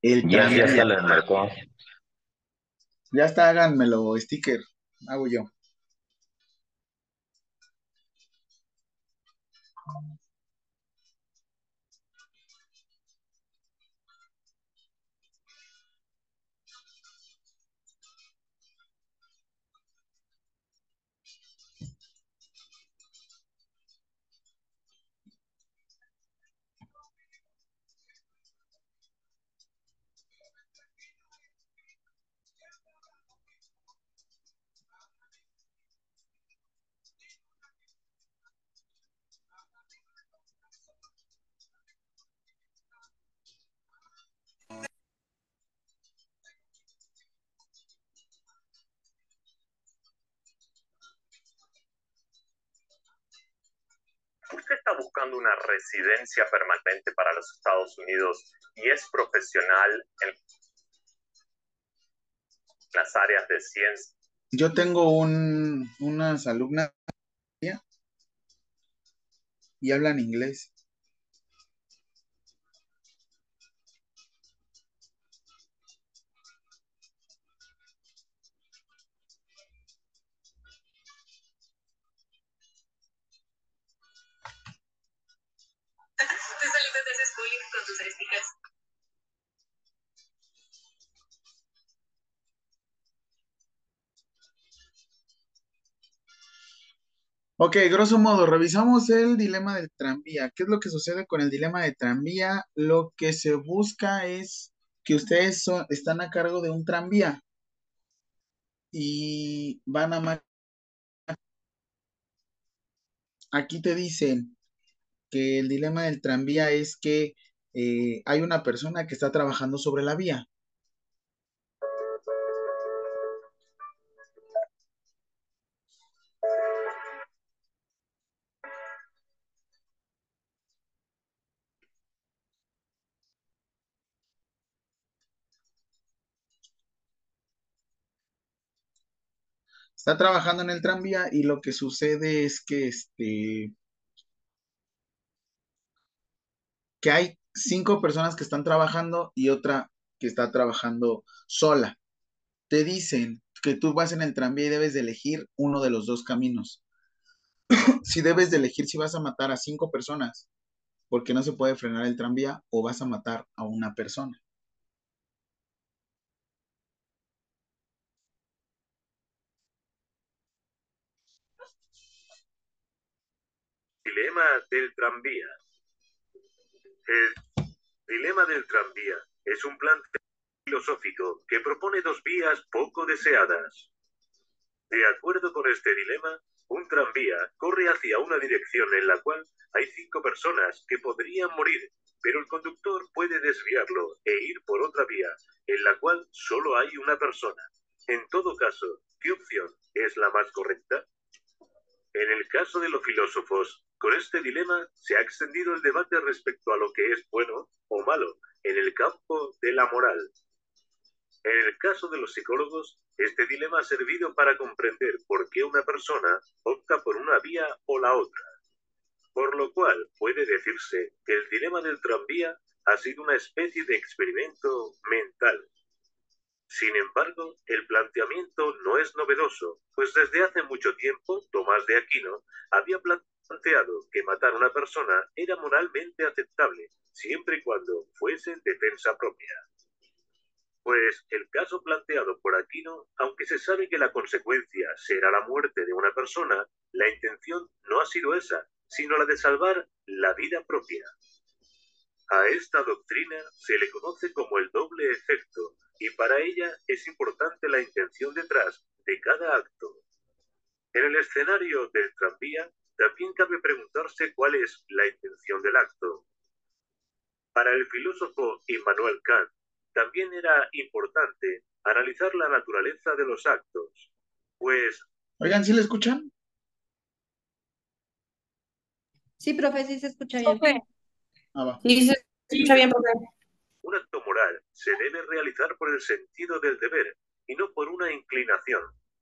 El ya, ya se le marcó. Ya está, háganmelo, sticker. Hago yo. Buscando una residencia permanente para los Estados Unidos y es profesional en las áreas de ciencia. Yo tengo un, unas alumnas y hablan inglés. Ok, grosso modo, revisamos el dilema del tranvía. ¿Qué es lo que sucede con el dilema de tranvía? Lo que se busca es que ustedes están a cargo de un tranvía y van a... Aquí te dicen que el dilema del tranvía es que eh, hay una persona que está trabajando sobre la vía. Está trabajando en el tranvía y lo que sucede es que este que hay cinco personas que están trabajando y otra que está trabajando sola. Te dicen que tú vas en el tranvía y debes de elegir uno de los dos caminos. [COUGHS] si debes de elegir si vas a matar a cinco personas, porque no se puede frenar el tranvía, o vas a matar a una persona. Dilema del tranvía. El dilema del tranvía es un plan filosófico que propone dos vías poco deseadas. De acuerdo con este dilema, un tranvía corre hacia una dirección en la cual hay cinco personas que podrían morir, pero el conductor puede desviarlo e ir por otra vía en la cual solo hay una persona. En todo caso, ¿qué opción es la más correcta? En el caso de los filósofos, con este dilema se ha extendido el debate respecto a lo que es bueno o malo en el campo de la moral. En el caso de los psicólogos, este dilema ha servido para comprender por qué una persona opta por una vía o la otra. Por lo cual puede decirse que el dilema del tranvía ha sido una especie de experimento mental. Sin embargo, el planteamiento no es novedoso, pues desde hace mucho tiempo Tomás de Aquino había planteado que matar a una persona era moralmente aceptable, siempre y cuando fuese en defensa propia. Pues el caso planteado por Aquino, aunque se sabe que la consecuencia será la muerte de una persona, la intención no ha sido esa, sino la de salvar la vida propia. A esta doctrina se le conoce como el doble efecto, y para ella es importante la intención detrás de cada acto. En el escenario del tranvía, también cabe preguntarse cuál es la intención del acto. Para el filósofo Immanuel Kant, también era importante analizar la naturaleza de los actos, pues... Oigan, ¿sí le escuchan? Sí, profe, sí se escucha bien. Ah, sí, se escucha bien, profe. Un acto moral se debe realizar por el sentido del deber y no por una inclinación,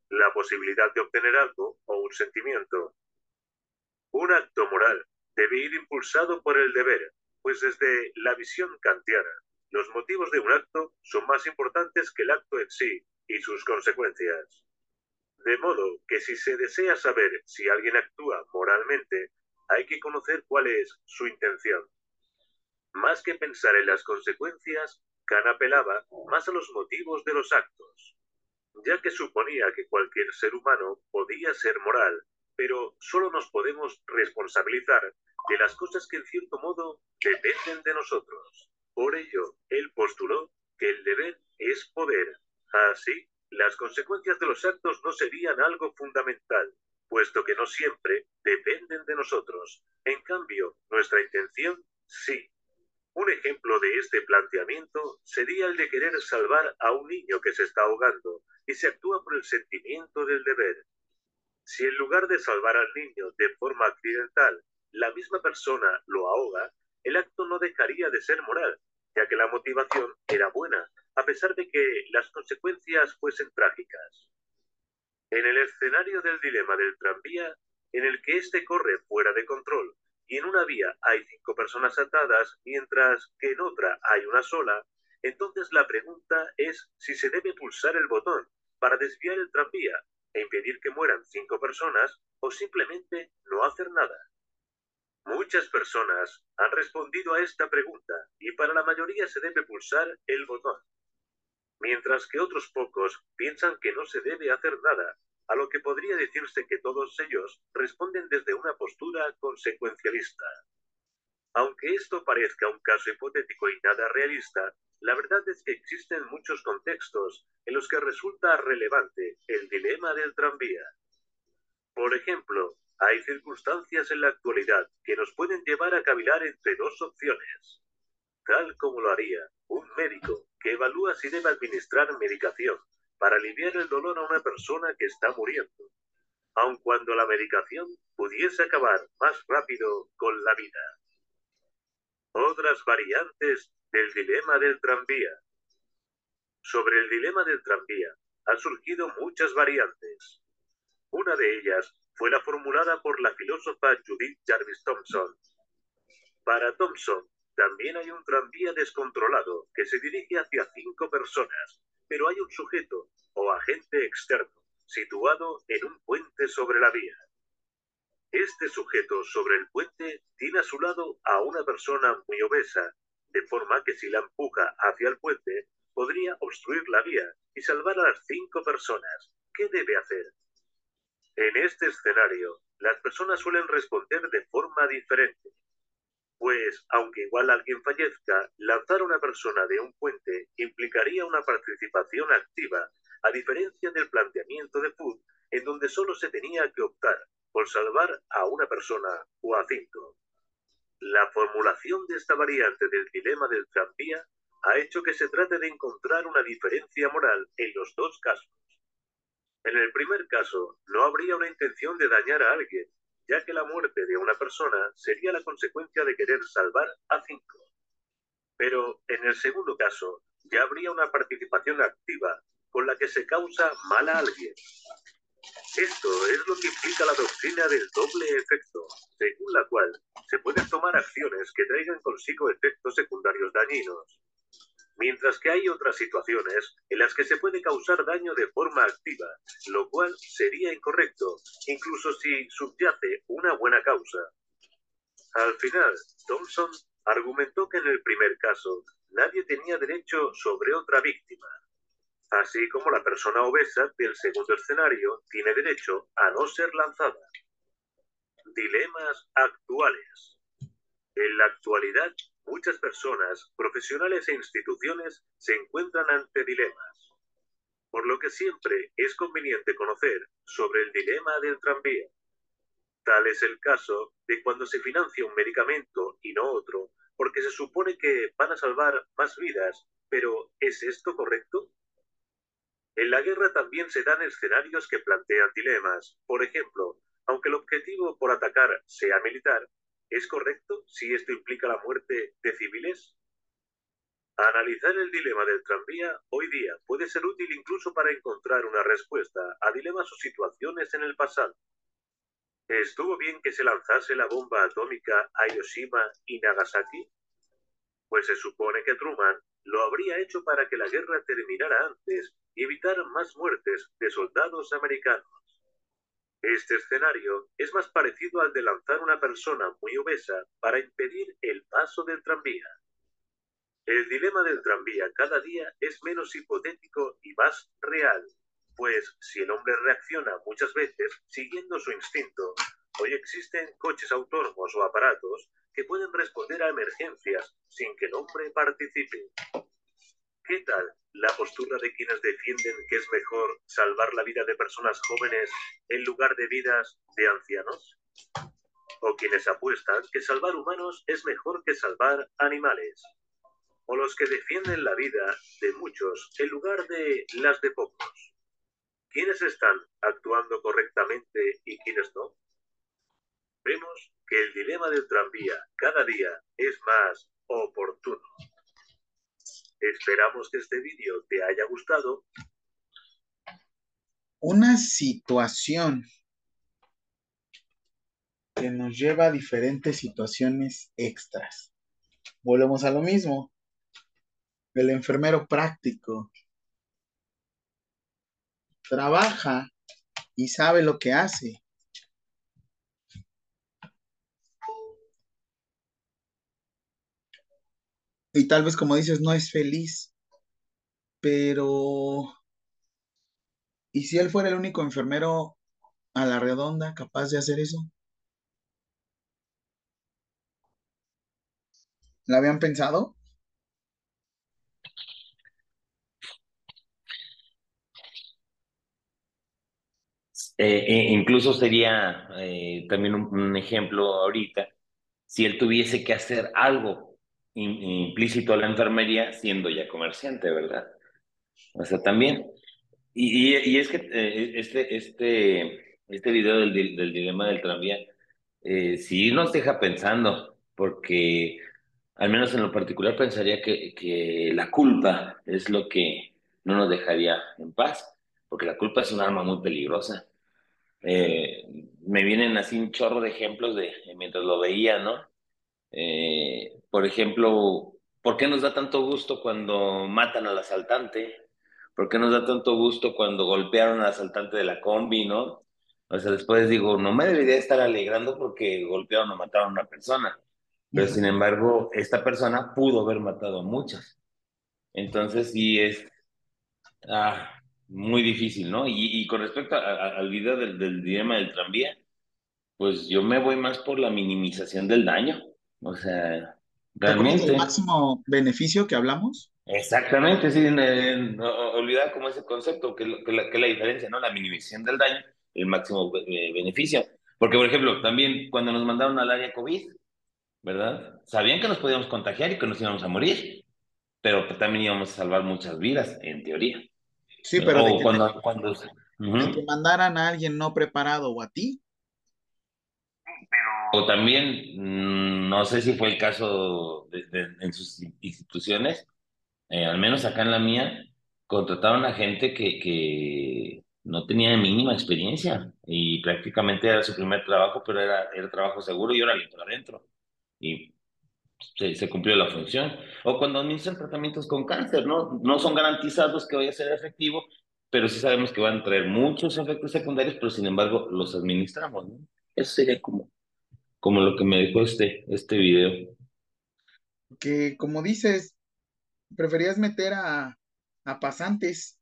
la posibilidad de obtener algo o un sentimiento. Un acto moral debe ir impulsado por el deber, pues desde la visión kantiana, los motivos de un acto son más importantes que el acto en sí y sus consecuencias. De modo que si se desea saber si alguien actúa moralmente, hay que conocer cuál es su intención. Más que pensar en las consecuencias, Kant apelaba más a los motivos de los actos, ya que suponía que cualquier ser humano podía ser moral, pero solo nos podemos responsabilizar de las cosas que en cierto modo dependen de nosotros. Por ello, él postuló que el deber es poder. Así, las consecuencias de los actos no serían algo fundamental, puesto que no siempre dependen de nosotros. En cambio, nuestra intención sí. Un ejemplo de este planteamiento sería el de querer salvar a un niño que se está ahogando y se actúa por el sentimiento del deber. Si en lugar de salvar al niño de forma accidental, la misma persona lo ahoga, el acto no dejaría de ser moral, ya que la motivación era buena, a pesar de que las consecuencias fuesen trágicas. En el escenario del dilema del tranvía, en el que éste corre fuera de control y en una vía hay cinco personas atadas, mientras que en otra hay una sola, entonces la pregunta es si se debe pulsar el botón para desviar el tranvía e impedir que mueran cinco personas o simplemente no hacer nada. Muchas personas han respondido a esta pregunta y para la mayoría se debe pulsar el botón, mientras que otros pocos piensan que no se debe hacer nada, a lo que podría decirse que todos ellos responden desde una postura consecuencialista. Aunque esto parezca un caso hipotético y nada realista, la verdad es que existen muchos contextos en los que resulta relevante el dilema del tranvía. Por ejemplo, hay circunstancias en la actualidad que nos pueden llevar a cavilar entre dos opciones, tal como lo haría un médico que evalúa si debe administrar medicación para aliviar el dolor a una persona que está muriendo, aun cuando la medicación pudiese acabar más rápido con la vida. Otras variantes del dilema del tranvía. Sobre el dilema del tranvía han surgido muchas variantes. Una de ellas fue la formulada por la filósofa Judith Jarvis Thompson. Para Thompson, también hay un tranvía descontrolado que se dirige hacia cinco personas, pero hay un sujeto o agente externo situado en un puente sobre la vía. Este sujeto sobre el puente tiene a su lado a una persona muy obesa, de forma que si la empuja hacia el puente, podría obstruir la vía y salvar a las cinco personas. ¿Qué debe hacer? En este escenario, las personas suelen responder de forma diferente. Pues, aunque igual alguien fallezca, lanzar a una persona de un puente implicaría una participación activa, a diferencia del planteamiento de Food, en donde solo se tenía que optar por salvar a una persona o a cinco. La formulación de esta variante del dilema del tranvía ha hecho que se trate de encontrar una diferencia moral en los dos casos. En el primer caso, no habría una intención de dañar a alguien, ya que la muerte de una persona sería la consecuencia de querer salvar a cinco. Pero en el segundo caso, ya habría una participación activa con la que se causa mal a alguien, esto es lo que implica la doctrina del doble efecto, según la cual se pueden tomar acciones que traigan consigo efectos secundarios dañinos, mientras que hay otras situaciones en las que se puede causar daño de forma activa, lo cual sería incorrecto, incluso si subyace una buena causa. Al final, Thompson argumentó que en el primer caso nadie tenía derecho sobre otra víctima, así como la persona obesa del segundo escenario tiene derecho a no ser lanzada. Dilemas actuales. En la actualidad, muchas personas, profesionales e instituciones se encuentran ante dilemas, por lo que siempre es conveniente conocer sobre el dilema del tranvía. Tal es el caso de cuando se financia un medicamento y no otro, porque se supone que van a salvar más vidas, pero ¿es esto correcto? En la guerra también se dan escenarios que plantean dilemas. Por ejemplo, aunque el objetivo por atacar sea militar, ¿es correcto si esto implica la muerte de civiles? Analizar el dilema del tranvía hoy día puede ser útil incluso para encontrar una respuesta a dilemas o situaciones en el pasado. ¿Estuvo bien que se lanzase la bomba atómica a Hiroshima y Nagasaki? Pues se supone que Truman lo habría hecho para que la guerra terminara antes y evitar más muertes de soldados americanos. Este escenario es más parecido al de lanzar una persona muy obesa para impedir el paso del tranvía. El dilema del tranvía cada día es menos hipotético y más real, pues si el hombre reacciona muchas veces siguiendo su instinto, hoy existen coches autónomos o aparatos que pueden responder a emergencias sin que el hombre participe. ¿Qué tal la postura de quienes defienden que es mejor salvar la vida de personas jóvenes en lugar de vidas de ancianos? ¿O quienes apuestan que salvar humanos es mejor que salvar animales? ¿O los que defienden la vida de muchos en lugar de las de pocos? ¿Quiénes están actuando correctamente y quiénes no? Vemos que el dilema del tranvía cada día es más oportuno. Esperamos que este vídeo te haya gustado. Una situación que nos lleva a diferentes situaciones extras. Volvemos a lo mismo. El enfermero práctico trabaja y sabe lo que hace. Y tal vez, como dices, no es feliz, pero... ¿Y si él fuera el único enfermero a la redonda capaz de hacer eso? ¿La habían pensado? Eh, eh, incluso sería eh, también un, ejemplo ahorita, si él tuviese que hacer algo implícito a la enfermería siendo ya comerciante, ¿verdad? O sea, también. Y, y, es que eh, este, este, este video del, del dilema del tranvía eh, sí nos deja pensando, porque al menos en lo particular pensaría que, que la culpa es lo que no nos dejaría en paz, porque la culpa es un arma muy peligrosa. eh, me vienen así un chorro de ejemplos de mientras lo veía, ¿no? Por ejemplo, ¿por qué nos da tanto gusto cuando matan al asaltante? ¿Por qué nos da tanto gusto cuando golpearon al asaltante de la combi, no? O sea, después digo, no me debería estar alegrando porque golpearon o mataron a una persona. Pero sin embargo, esta persona pudo haber matado a muchas. Entonces, sí es ah, muy difícil, ¿no? Y, con respecto al video del, del dilema del tranvía, pues yo me voy más por la minimización del daño. O sea, realmente. ¿El máximo beneficio que hablamos? Exactamente, sí, olvidar como ese concepto, que, que, la, que la diferencia, ¿no? La minimización del daño, el máximo eh, beneficio. Porque, por ejemplo, también cuando nos mandaron al área COVID, ¿verdad? Sabían que nos podíamos contagiar y que nos íbamos a morir, pero también íbamos a salvar muchas vidas, en teoría. Sí, pero de que, cuando, cuando mandaran a alguien no preparado o a ti. Pero también, mm, no sé si fue el caso en sus instituciones, eh, al menos acá en la mía, contrataron a gente que, que no tenía mínima experiencia y prácticamente era su primer trabajo, pero era, el trabajo seguro y ahora para adentro. Y se, se, cumplió la función. O cuando administran tratamientos con cáncer, ¿no? No son garantizados que vaya a ser efectivo, pero sí sabemos que van a traer muchos efectos secundarios, pero sin embargo los administramos, ¿no? Eso sería como, como lo que me dejó este, este video. Que como dices, preferías meter a, a pasantes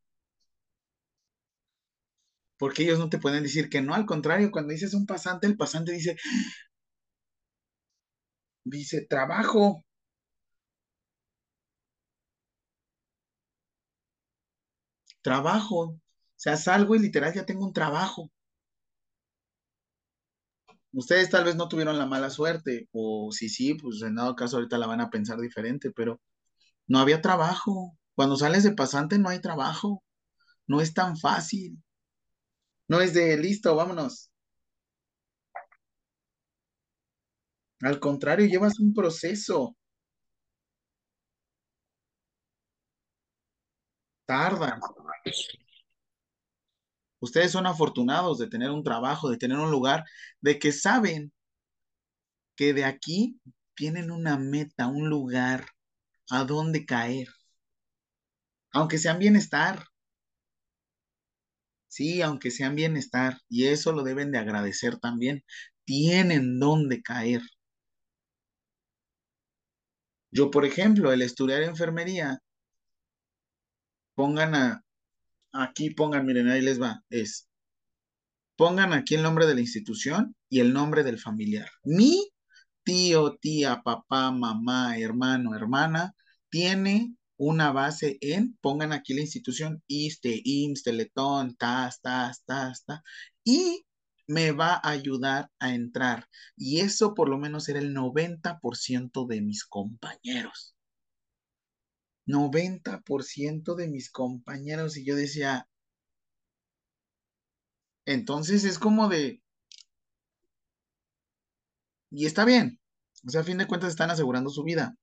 porque ellos no te pueden decir que no, al contrario, cuando dices un pasante, el pasante dice, dice, trabajo. Trabajo. O sea, salgo y literal ya tengo un trabajo. Ustedes tal vez no tuvieron la mala suerte, o si sí, pues en dado caso ahorita la van a pensar diferente, pero no había trabajo. Cuando sales de pasante no hay trabajo. No es tan fácil. No es de listo, vámonos. Al contrario, llevas un proceso. Tarda. Ustedes son afortunados de tener un trabajo, de tener un lugar, de que saben que de aquí tienen una meta, un lugar a dónde caer. Aunque sean bienestar. Sí, aunque sean bienestar. Y eso lo deben de agradecer también. Tienen dónde caer. Yo, por ejemplo, el estudiar enfermería, pongan a, aquí pongan, miren, ahí les va, es, pongan aquí el nombre de la institución y el nombre del familiar. Mi tío, tía, papá, mamá, hermano, hermana, tiene una base en, pongan aquí la institución, ISTE, IMSS, Teletón, TAS, TAS, TAS, TAS, y me va a ayudar a entrar. Y eso por lo menos era el 90% de mis compañeros. 90% de mis compañeros. Y yo decía, entonces es como de... Y está bien. O sea, a fin de cuentas están asegurando su vida.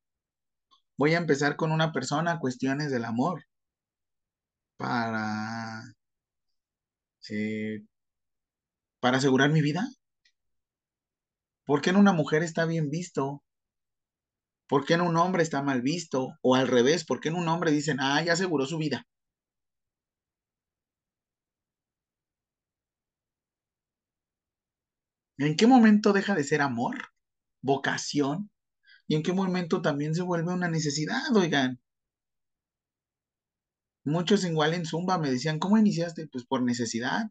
Voy a empezar con una persona, cuestiones del amor. Para... Eh, para asegurar mi vida? ¿Por qué en una mujer está bien visto? ¿Por qué en un hombre está mal visto? O al revés, ¿por qué en un hombre dicen, ah, ya aseguró su vida? ¿En qué momento deja de ser amor, vocación? ¿Y en qué momento también se vuelve una necesidad, oigan? Muchos igual en Zumba me decían, ¿cómo iniciaste? Pues por necesidad.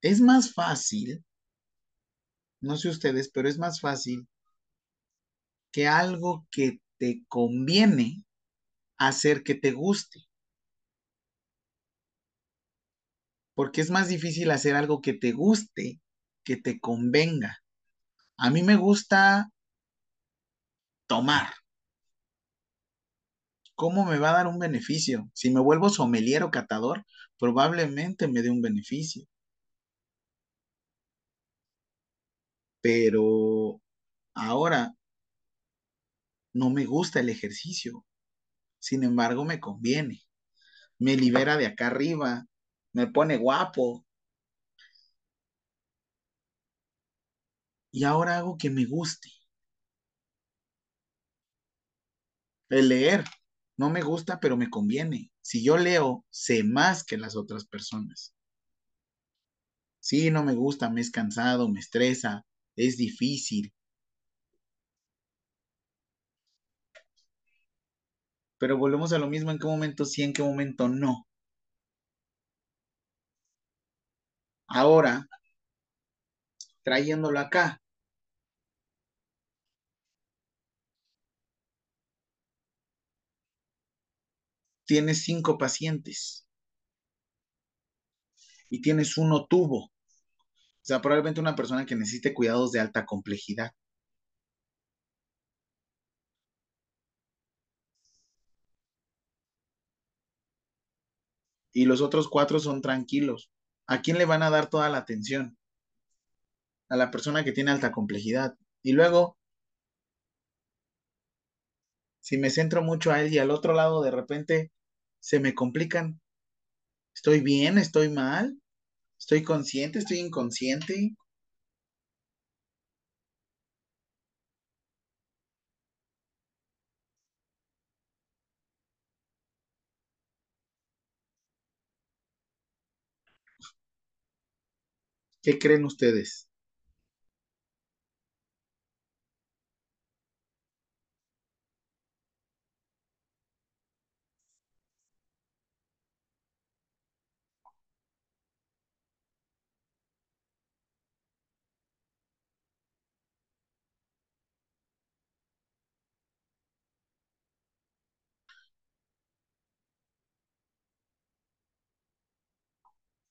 Es más fácil, no sé ustedes, pero es más fácil que algo que te conviene hacer que te guste. Porque es más difícil hacer algo que te guste, que te convenga. A mí me gusta tomar. ¿Cómo me va a dar un beneficio? Si me vuelvo sommelier o catador, probablemente me dé un beneficio. Pero ahora no me gusta el ejercicio. Sin embargo, me conviene. Me libera de acá arriba, me pone guapo. Y ahora hago que me guste. El leer no me gusta, pero me conviene. Si yo leo, sé más que las otras personas. Sí, no me gusta, me es cansado, me estresa, es difícil. Pero volvemos a lo mismo, en qué momento sí, en qué momento no. Ahora, trayéndolo acá, tienes cinco pacientes y tienes uno tubo. O sea, probablemente una persona que necesite cuidados de alta complejidad. Y los otros cuatro son tranquilos. ¿A quién le van a dar toda la atención? A la persona que tiene alta complejidad. Y luego, si me centro mucho a él y al otro lado de repente se me complican. ¿Estoy bien? ¿Estoy mal? ¿Estoy consciente? ¿Estoy inconsciente? ¿Qué creen ustedes?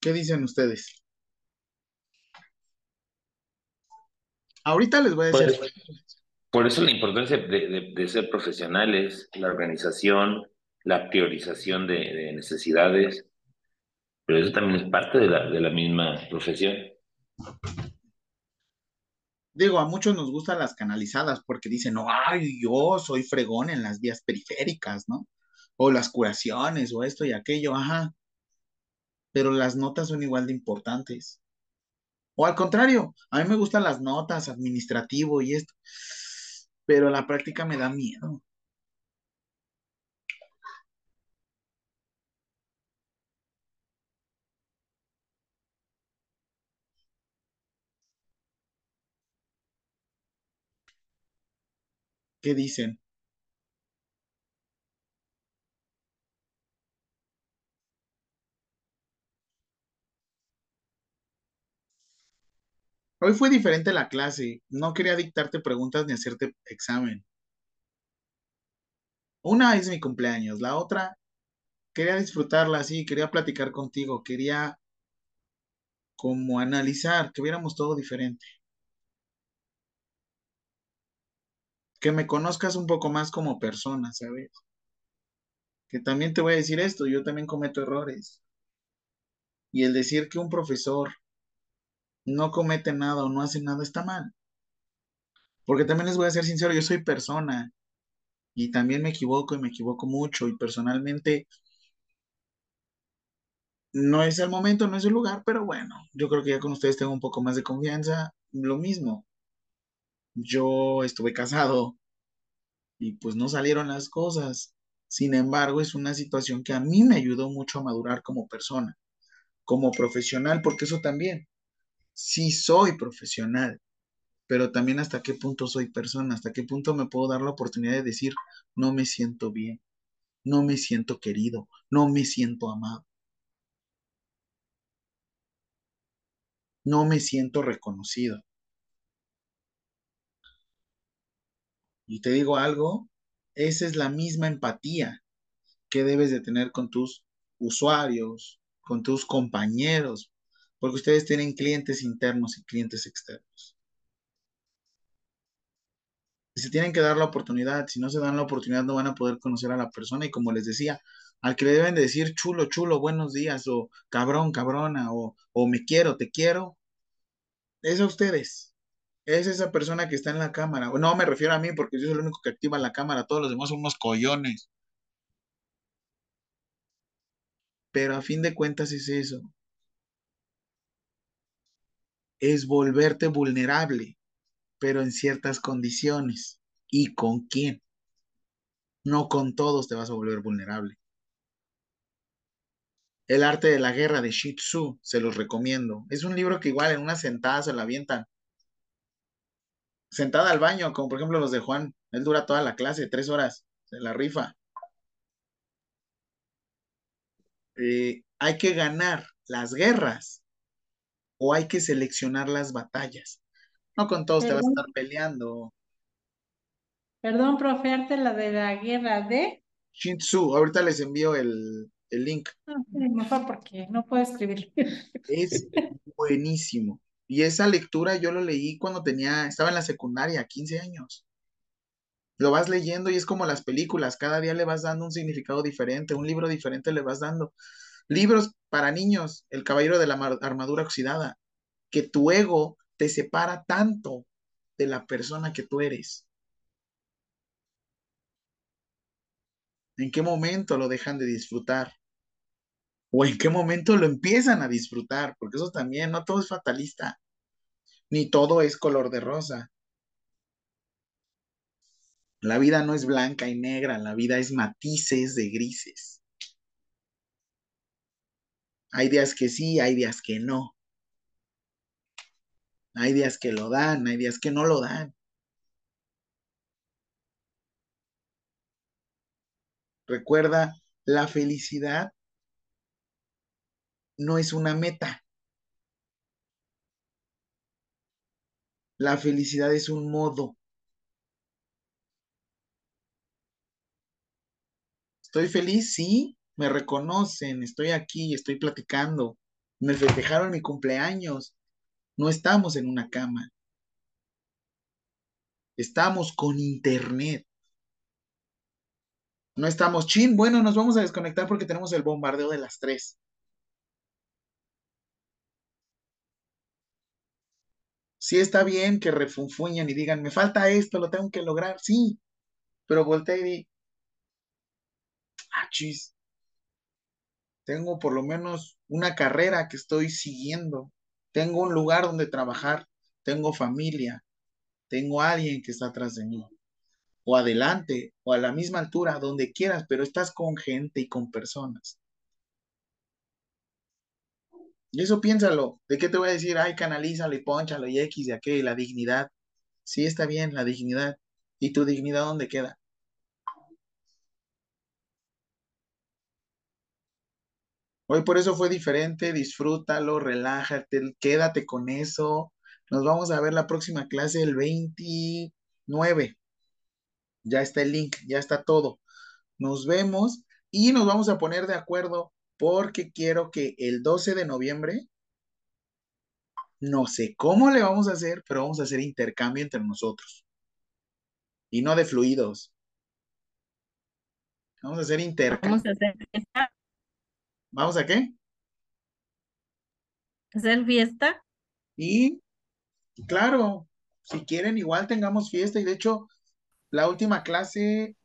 ¿Qué dicen ustedes? Ahorita les voy a decir. Por, eso la importancia de, ser profesionales, la organización, la priorización de, necesidades, pero eso también es parte de la, de la misma profesión. Digo, a muchos nos gustan las canalizadas porque dicen, no, ay, yo soy fregón en las vías periféricas, ¿no? O las curaciones, o esto y aquello, ajá. Pero las notas son igual de importantes. O al contrario, a mí me gustan las notas, administrativo y esto, pero la práctica me da miedo. ¿Qué dicen? Hoy fue diferente la clase. No quería dictarte preguntas ni hacerte examen. Una es mi cumpleaños, la otra quería disfrutarla así, quería platicar contigo, quería como analizar, que viéramos todo diferente. Que me conozcas un poco más como persona, ¿sabes? Que también te voy a decir esto, yo también cometo errores. Y el decir que un profesor no comete nada o no hace nada está mal. Porque también les voy a ser sincero, yo soy persona y también me equivoco y me equivoco mucho y personalmente no es el momento, no es el lugar, pero bueno, yo creo que ya con ustedes tengo un poco más de confianza. Lo mismo, yo estuve casado y pues no salieron las cosas. Sin embargo, es una situación que a mí me ayudó mucho a madurar como persona, como profesional, porque eso también, sí soy profesional, pero también hasta qué punto soy persona, hasta qué punto me puedo dar la oportunidad de decir, no me siento bien, no me siento querido, no me siento amado, no me siento reconocido. Y te digo algo, esa es la misma empatía que debes de tener con tus usuarios, con tus compañeros, porque ustedes tienen clientes internos y clientes externos. Se tienen que dar la oportunidad, si no se dan la oportunidad no van a poder conocer a la persona y como les decía, al que le deben decir chulo, chulo, buenos días o cabrón, cabrona o, o me quiero, te quiero, es a ustedes. Es esa persona que está en la cámara. No me refiero a mí porque yo soy el único que activa la cámara, todos los demás son unos collones. Pero a fin de cuentas es eso. Es volverte vulnerable, pero en ciertas condiciones. ¿Y con quién? No con todos te vas a volver vulnerable. El arte de la guerra de Shih Tzu, se los recomiendo. Es un libro que igual en una sentada se la avientan. Sentada al baño, como por ejemplo los de Juan. Él dura toda la clase, tres horas, se la rifa. Eh, hay que ganar las guerras o hay que seleccionar las batallas. No con todos te vas a estar peleando. Perdón, profe, arte la de la guerra de... Shin Tzu, ahorita les envío el, el link. Ah, mejor porque no puedo escribir. Es buenísimo. Y esa lectura yo lo leí cuando tenía, estaba en la secundaria, 15 años. Lo vas leyendo y es como las películas, cada día le vas dando un significado diferente, un libro diferente le vas dando. Libros para niños, El Caballero de la Armadura Oxidada, que tu ego te separa tanto de la persona que tú eres. ¿En qué momento lo dejan de disfrutar? ¿O en qué momento lo empiezan a disfrutar? Porque eso también, no todo es fatalista, ni todo es color de rosa. La vida no es blanca y negra, la vida es matices de grises. Hay días que sí, hay días que no. Hay días que lo dan, hay días que no lo dan. Recuerda, la felicidad no es una meta. La felicidad es un modo. Estoy feliz, sí, me reconocen, estoy aquí, estoy platicando. Me festejaron mi cumpleaños. No estamos en una cama. Estamos con internet. No estamos chin. Bueno, nos vamos a desconectar porque tenemos el bombardeo de las tres. Sí está bien que refunfuñan y digan, me falta esto, lo tengo que lograr. Sí, pero voltea y di, ah, chis, tengo por lo menos una carrera que estoy siguiendo, tengo un lugar donde trabajar, tengo familia, tengo alguien que está atrás de mí, o adelante, o a la misma altura, donde quieras, pero estás con gente y con personas. Y eso piénsalo, ¿de qué te voy a decir? Ay, canalízalo y ponchalo y X y aquel, la dignidad. Sí, está bien, la dignidad. ¿Y tu dignidad dónde queda? Hoy por eso fue diferente, disfrútalo, relájate, quédate con eso. Nos vamos a ver la próxima clase el 29. Ya está el link, ya está todo. Nos vemos y nos vamos a poner de acuerdo porque quiero que el 12 de noviembre, no sé cómo le vamos a hacer, pero vamos a hacer intercambio entre nosotros. Y no de fluidos. Vamos a hacer intercambio. Vamos a hacer ¿Vamos a qué? ¿Hacer fiesta? Y, claro, si quieren, igual tengamos fiesta. Y de hecho, la última clase.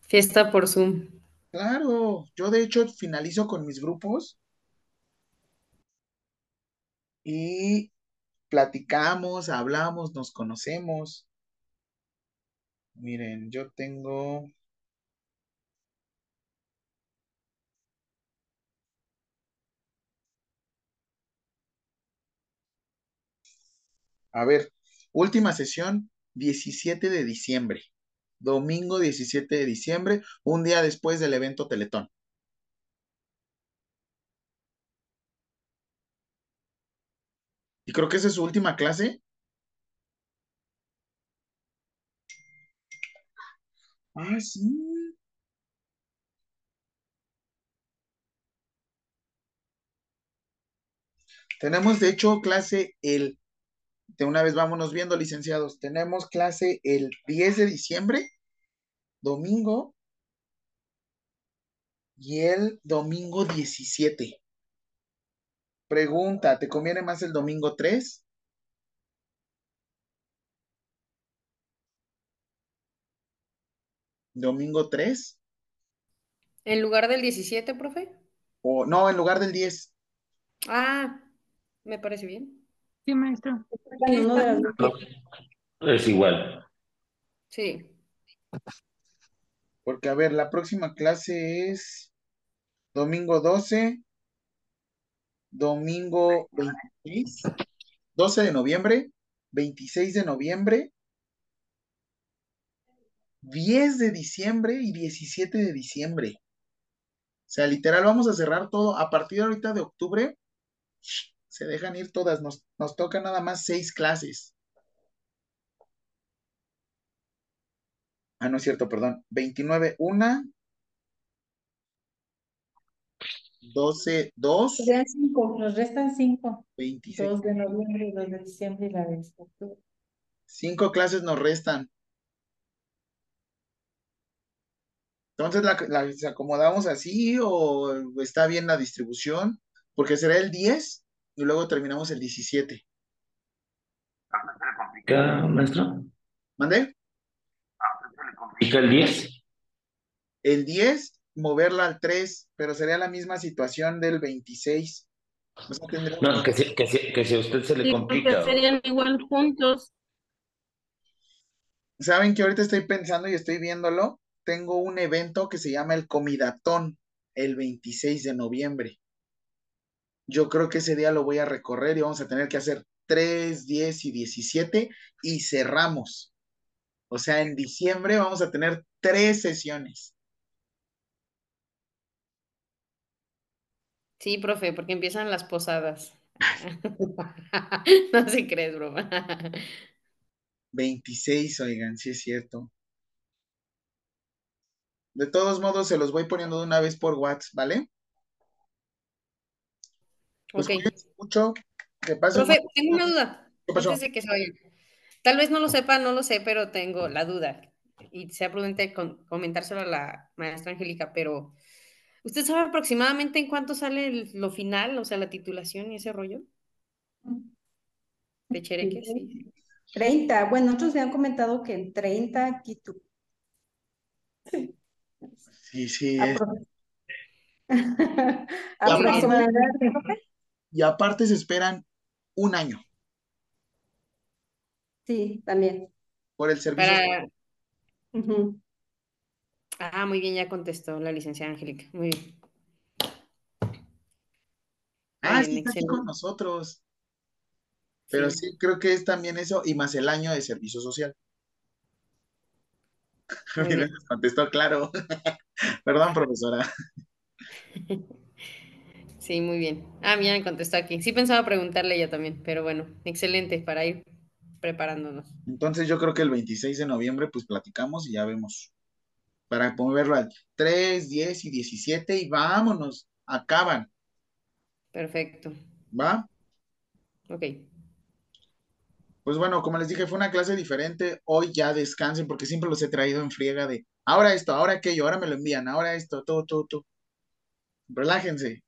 Fiesta por Zoom. Claro, yo de hecho finalizo con mis grupos y platicamos, hablamos, nos conocemos. Miren, yo tengo A ver, última sesión, 17 de diciembre. Domingo 17 de diciembre, un día después del evento Teletón. Y creo que esa es su última clase. Ah, sí. Tenemos, de hecho, clase el de una vez vámonos viendo, licenciados. Tenemos clase el 10 de diciembre, domingo, y el domingo 17. Pregunta, ¿te conviene más el domingo 3? ¿Domingo 3? ¿En lugar del 17, profe? O no, en lugar del 10. Ah, me parece bien. Sí, maestro. Es igual. Sí. Porque, a ver, la próxima clase es domingo 12, domingo 26, 12 de noviembre, 26 de noviembre, 10 de diciembre y 17 de diciembre. O sea, literal, vamos a cerrar todo. A partir de ahorita de octubre, se dejan ir todas. Nos, nos toca nada más seis clases. Ah, no es cierto, perdón. 29, 1. 12, 2. Serían cinco, nos restan cinco. 26. 2 de noviembre, 2 de diciembre y la de octubre. Cinco clases nos restan. Entonces, ¿la, la acomodamos así o está bien la distribución? Porque será el 10 y luego terminamos el 17. ¿Qué, maestro? ¿Mandé? ¿Y el 10? El 10, moverla al 3, pero sería la misma situación del 26. No, que si, que, si, que si a usted se le complica. serían igual juntos. ¿Saben que ahorita estoy pensando y estoy viéndolo? Tengo un evento que se llama el Comidatón el 26 de noviembre. Yo creo que ese día lo voy a recorrer y vamos a tener que hacer 3, 10 y 17 y cerramos. O sea, en diciembre vamos a tener tres sesiones. Sí, profe, porque empiezan las posadas. [LAUGHS] no se crees, broma. 26, oigan, sí es cierto. De todos modos, se los voy poniendo de una vez por WhatsApp, ¿vale? Pues ok. mucho. ¿Qué pasa? Profe, tengo una duda. ¿Qué pasó? Antes de que se vayan. Tal vez no lo sepa, no lo sé, pero tengo la duda. Y sea prudente con, comentárselo a la maestra Angélica, pero ¿usted sabe aproximadamente en cuánto sale el- lo final, o sea, la titulación y ese rollo? De Chereque, sí. 30. Bueno, otros me han comentado que en 30 Quito. Sí. Sí, Apro- [LAUGHS] Aproximadamente. Y aparte se esperan un año Sí, también. por el servicio. Para... Ah, muy bien, ya contestó la licenciada Angélica. Muy bien. Ah, Muy sí, bien, está aquí con nosotros. Pero Sí. sí, creo que es también eso y más el año de servicio social. Mira, [LAUGHS] bien. contestó claro. [LAUGHS] Perdón, profesora. [LAUGHS] Sí, muy bien. Ah, mira, me contestó aquí. Sí pensaba preguntarle ella también, pero bueno, excelente para ir preparándonos. Entonces yo creo que el 26 de noviembre pues platicamos y ya vemos. Para moverlo al 3, 10 y 17 y vámonos. Acaban. Perfecto. ¿Va? Ok. Pues bueno, como les dije, fue una clase diferente. Hoy ya descansen porque siempre los he traído en friega de ahora esto, ahora aquello, ahora me lo envían, ahora esto, todo, todo, todo. Relájense.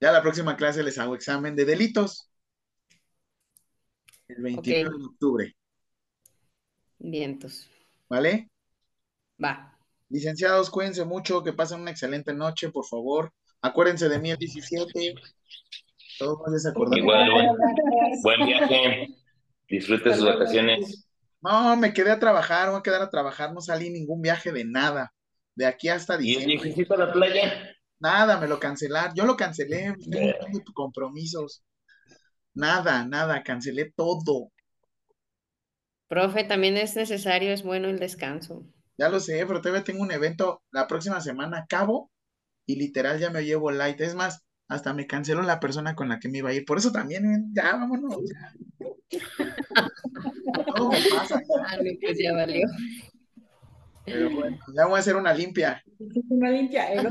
Ya la próxima clase les hago examen de delitos. El 29 Ok. de octubre, Vientos. ¿vale? Va. Licenciados, cuídense mucho, que pasen una excelente noche, por favor. Acuérdense de mí el 17. Todos no se acordaron. Igual, buen, buen viaje. Disfrute sus vacaciones. No, me quedé a trabajar, voy a quedar a trabajar, no salí ningún viaje de nada. De aquí hasta ¿Y el diciembre. viejecito a la playa? Nada, me lo cancelaron. Yo lo cancelé, tengo un montón de compromisos. Nada, nada, cancelé todo. Profe, también es necesario, es bueno el descanso. Ya lo sé, pero todavía tengo un evento la próxima semana, acabo, y literal ya me llevo light. Es más, hasta me canceló la persona con la que me iba a ir. Por eso también, eh, ya, vámonos. ya. [LAUGHS] Todo me pasa, ya. Ah, pues ya valió. Pero [LAUGHS] bueno, ya voy a hacer una limpia. Una limpia, ¿eh? [LAUGHS]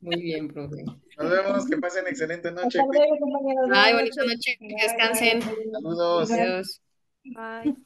Muy bien, profe. Nos vemos, que pasen excelente noche. Hasta luego, compañeros. Ay, bonita noche, que descansen. Saludos. Adiós. Bye.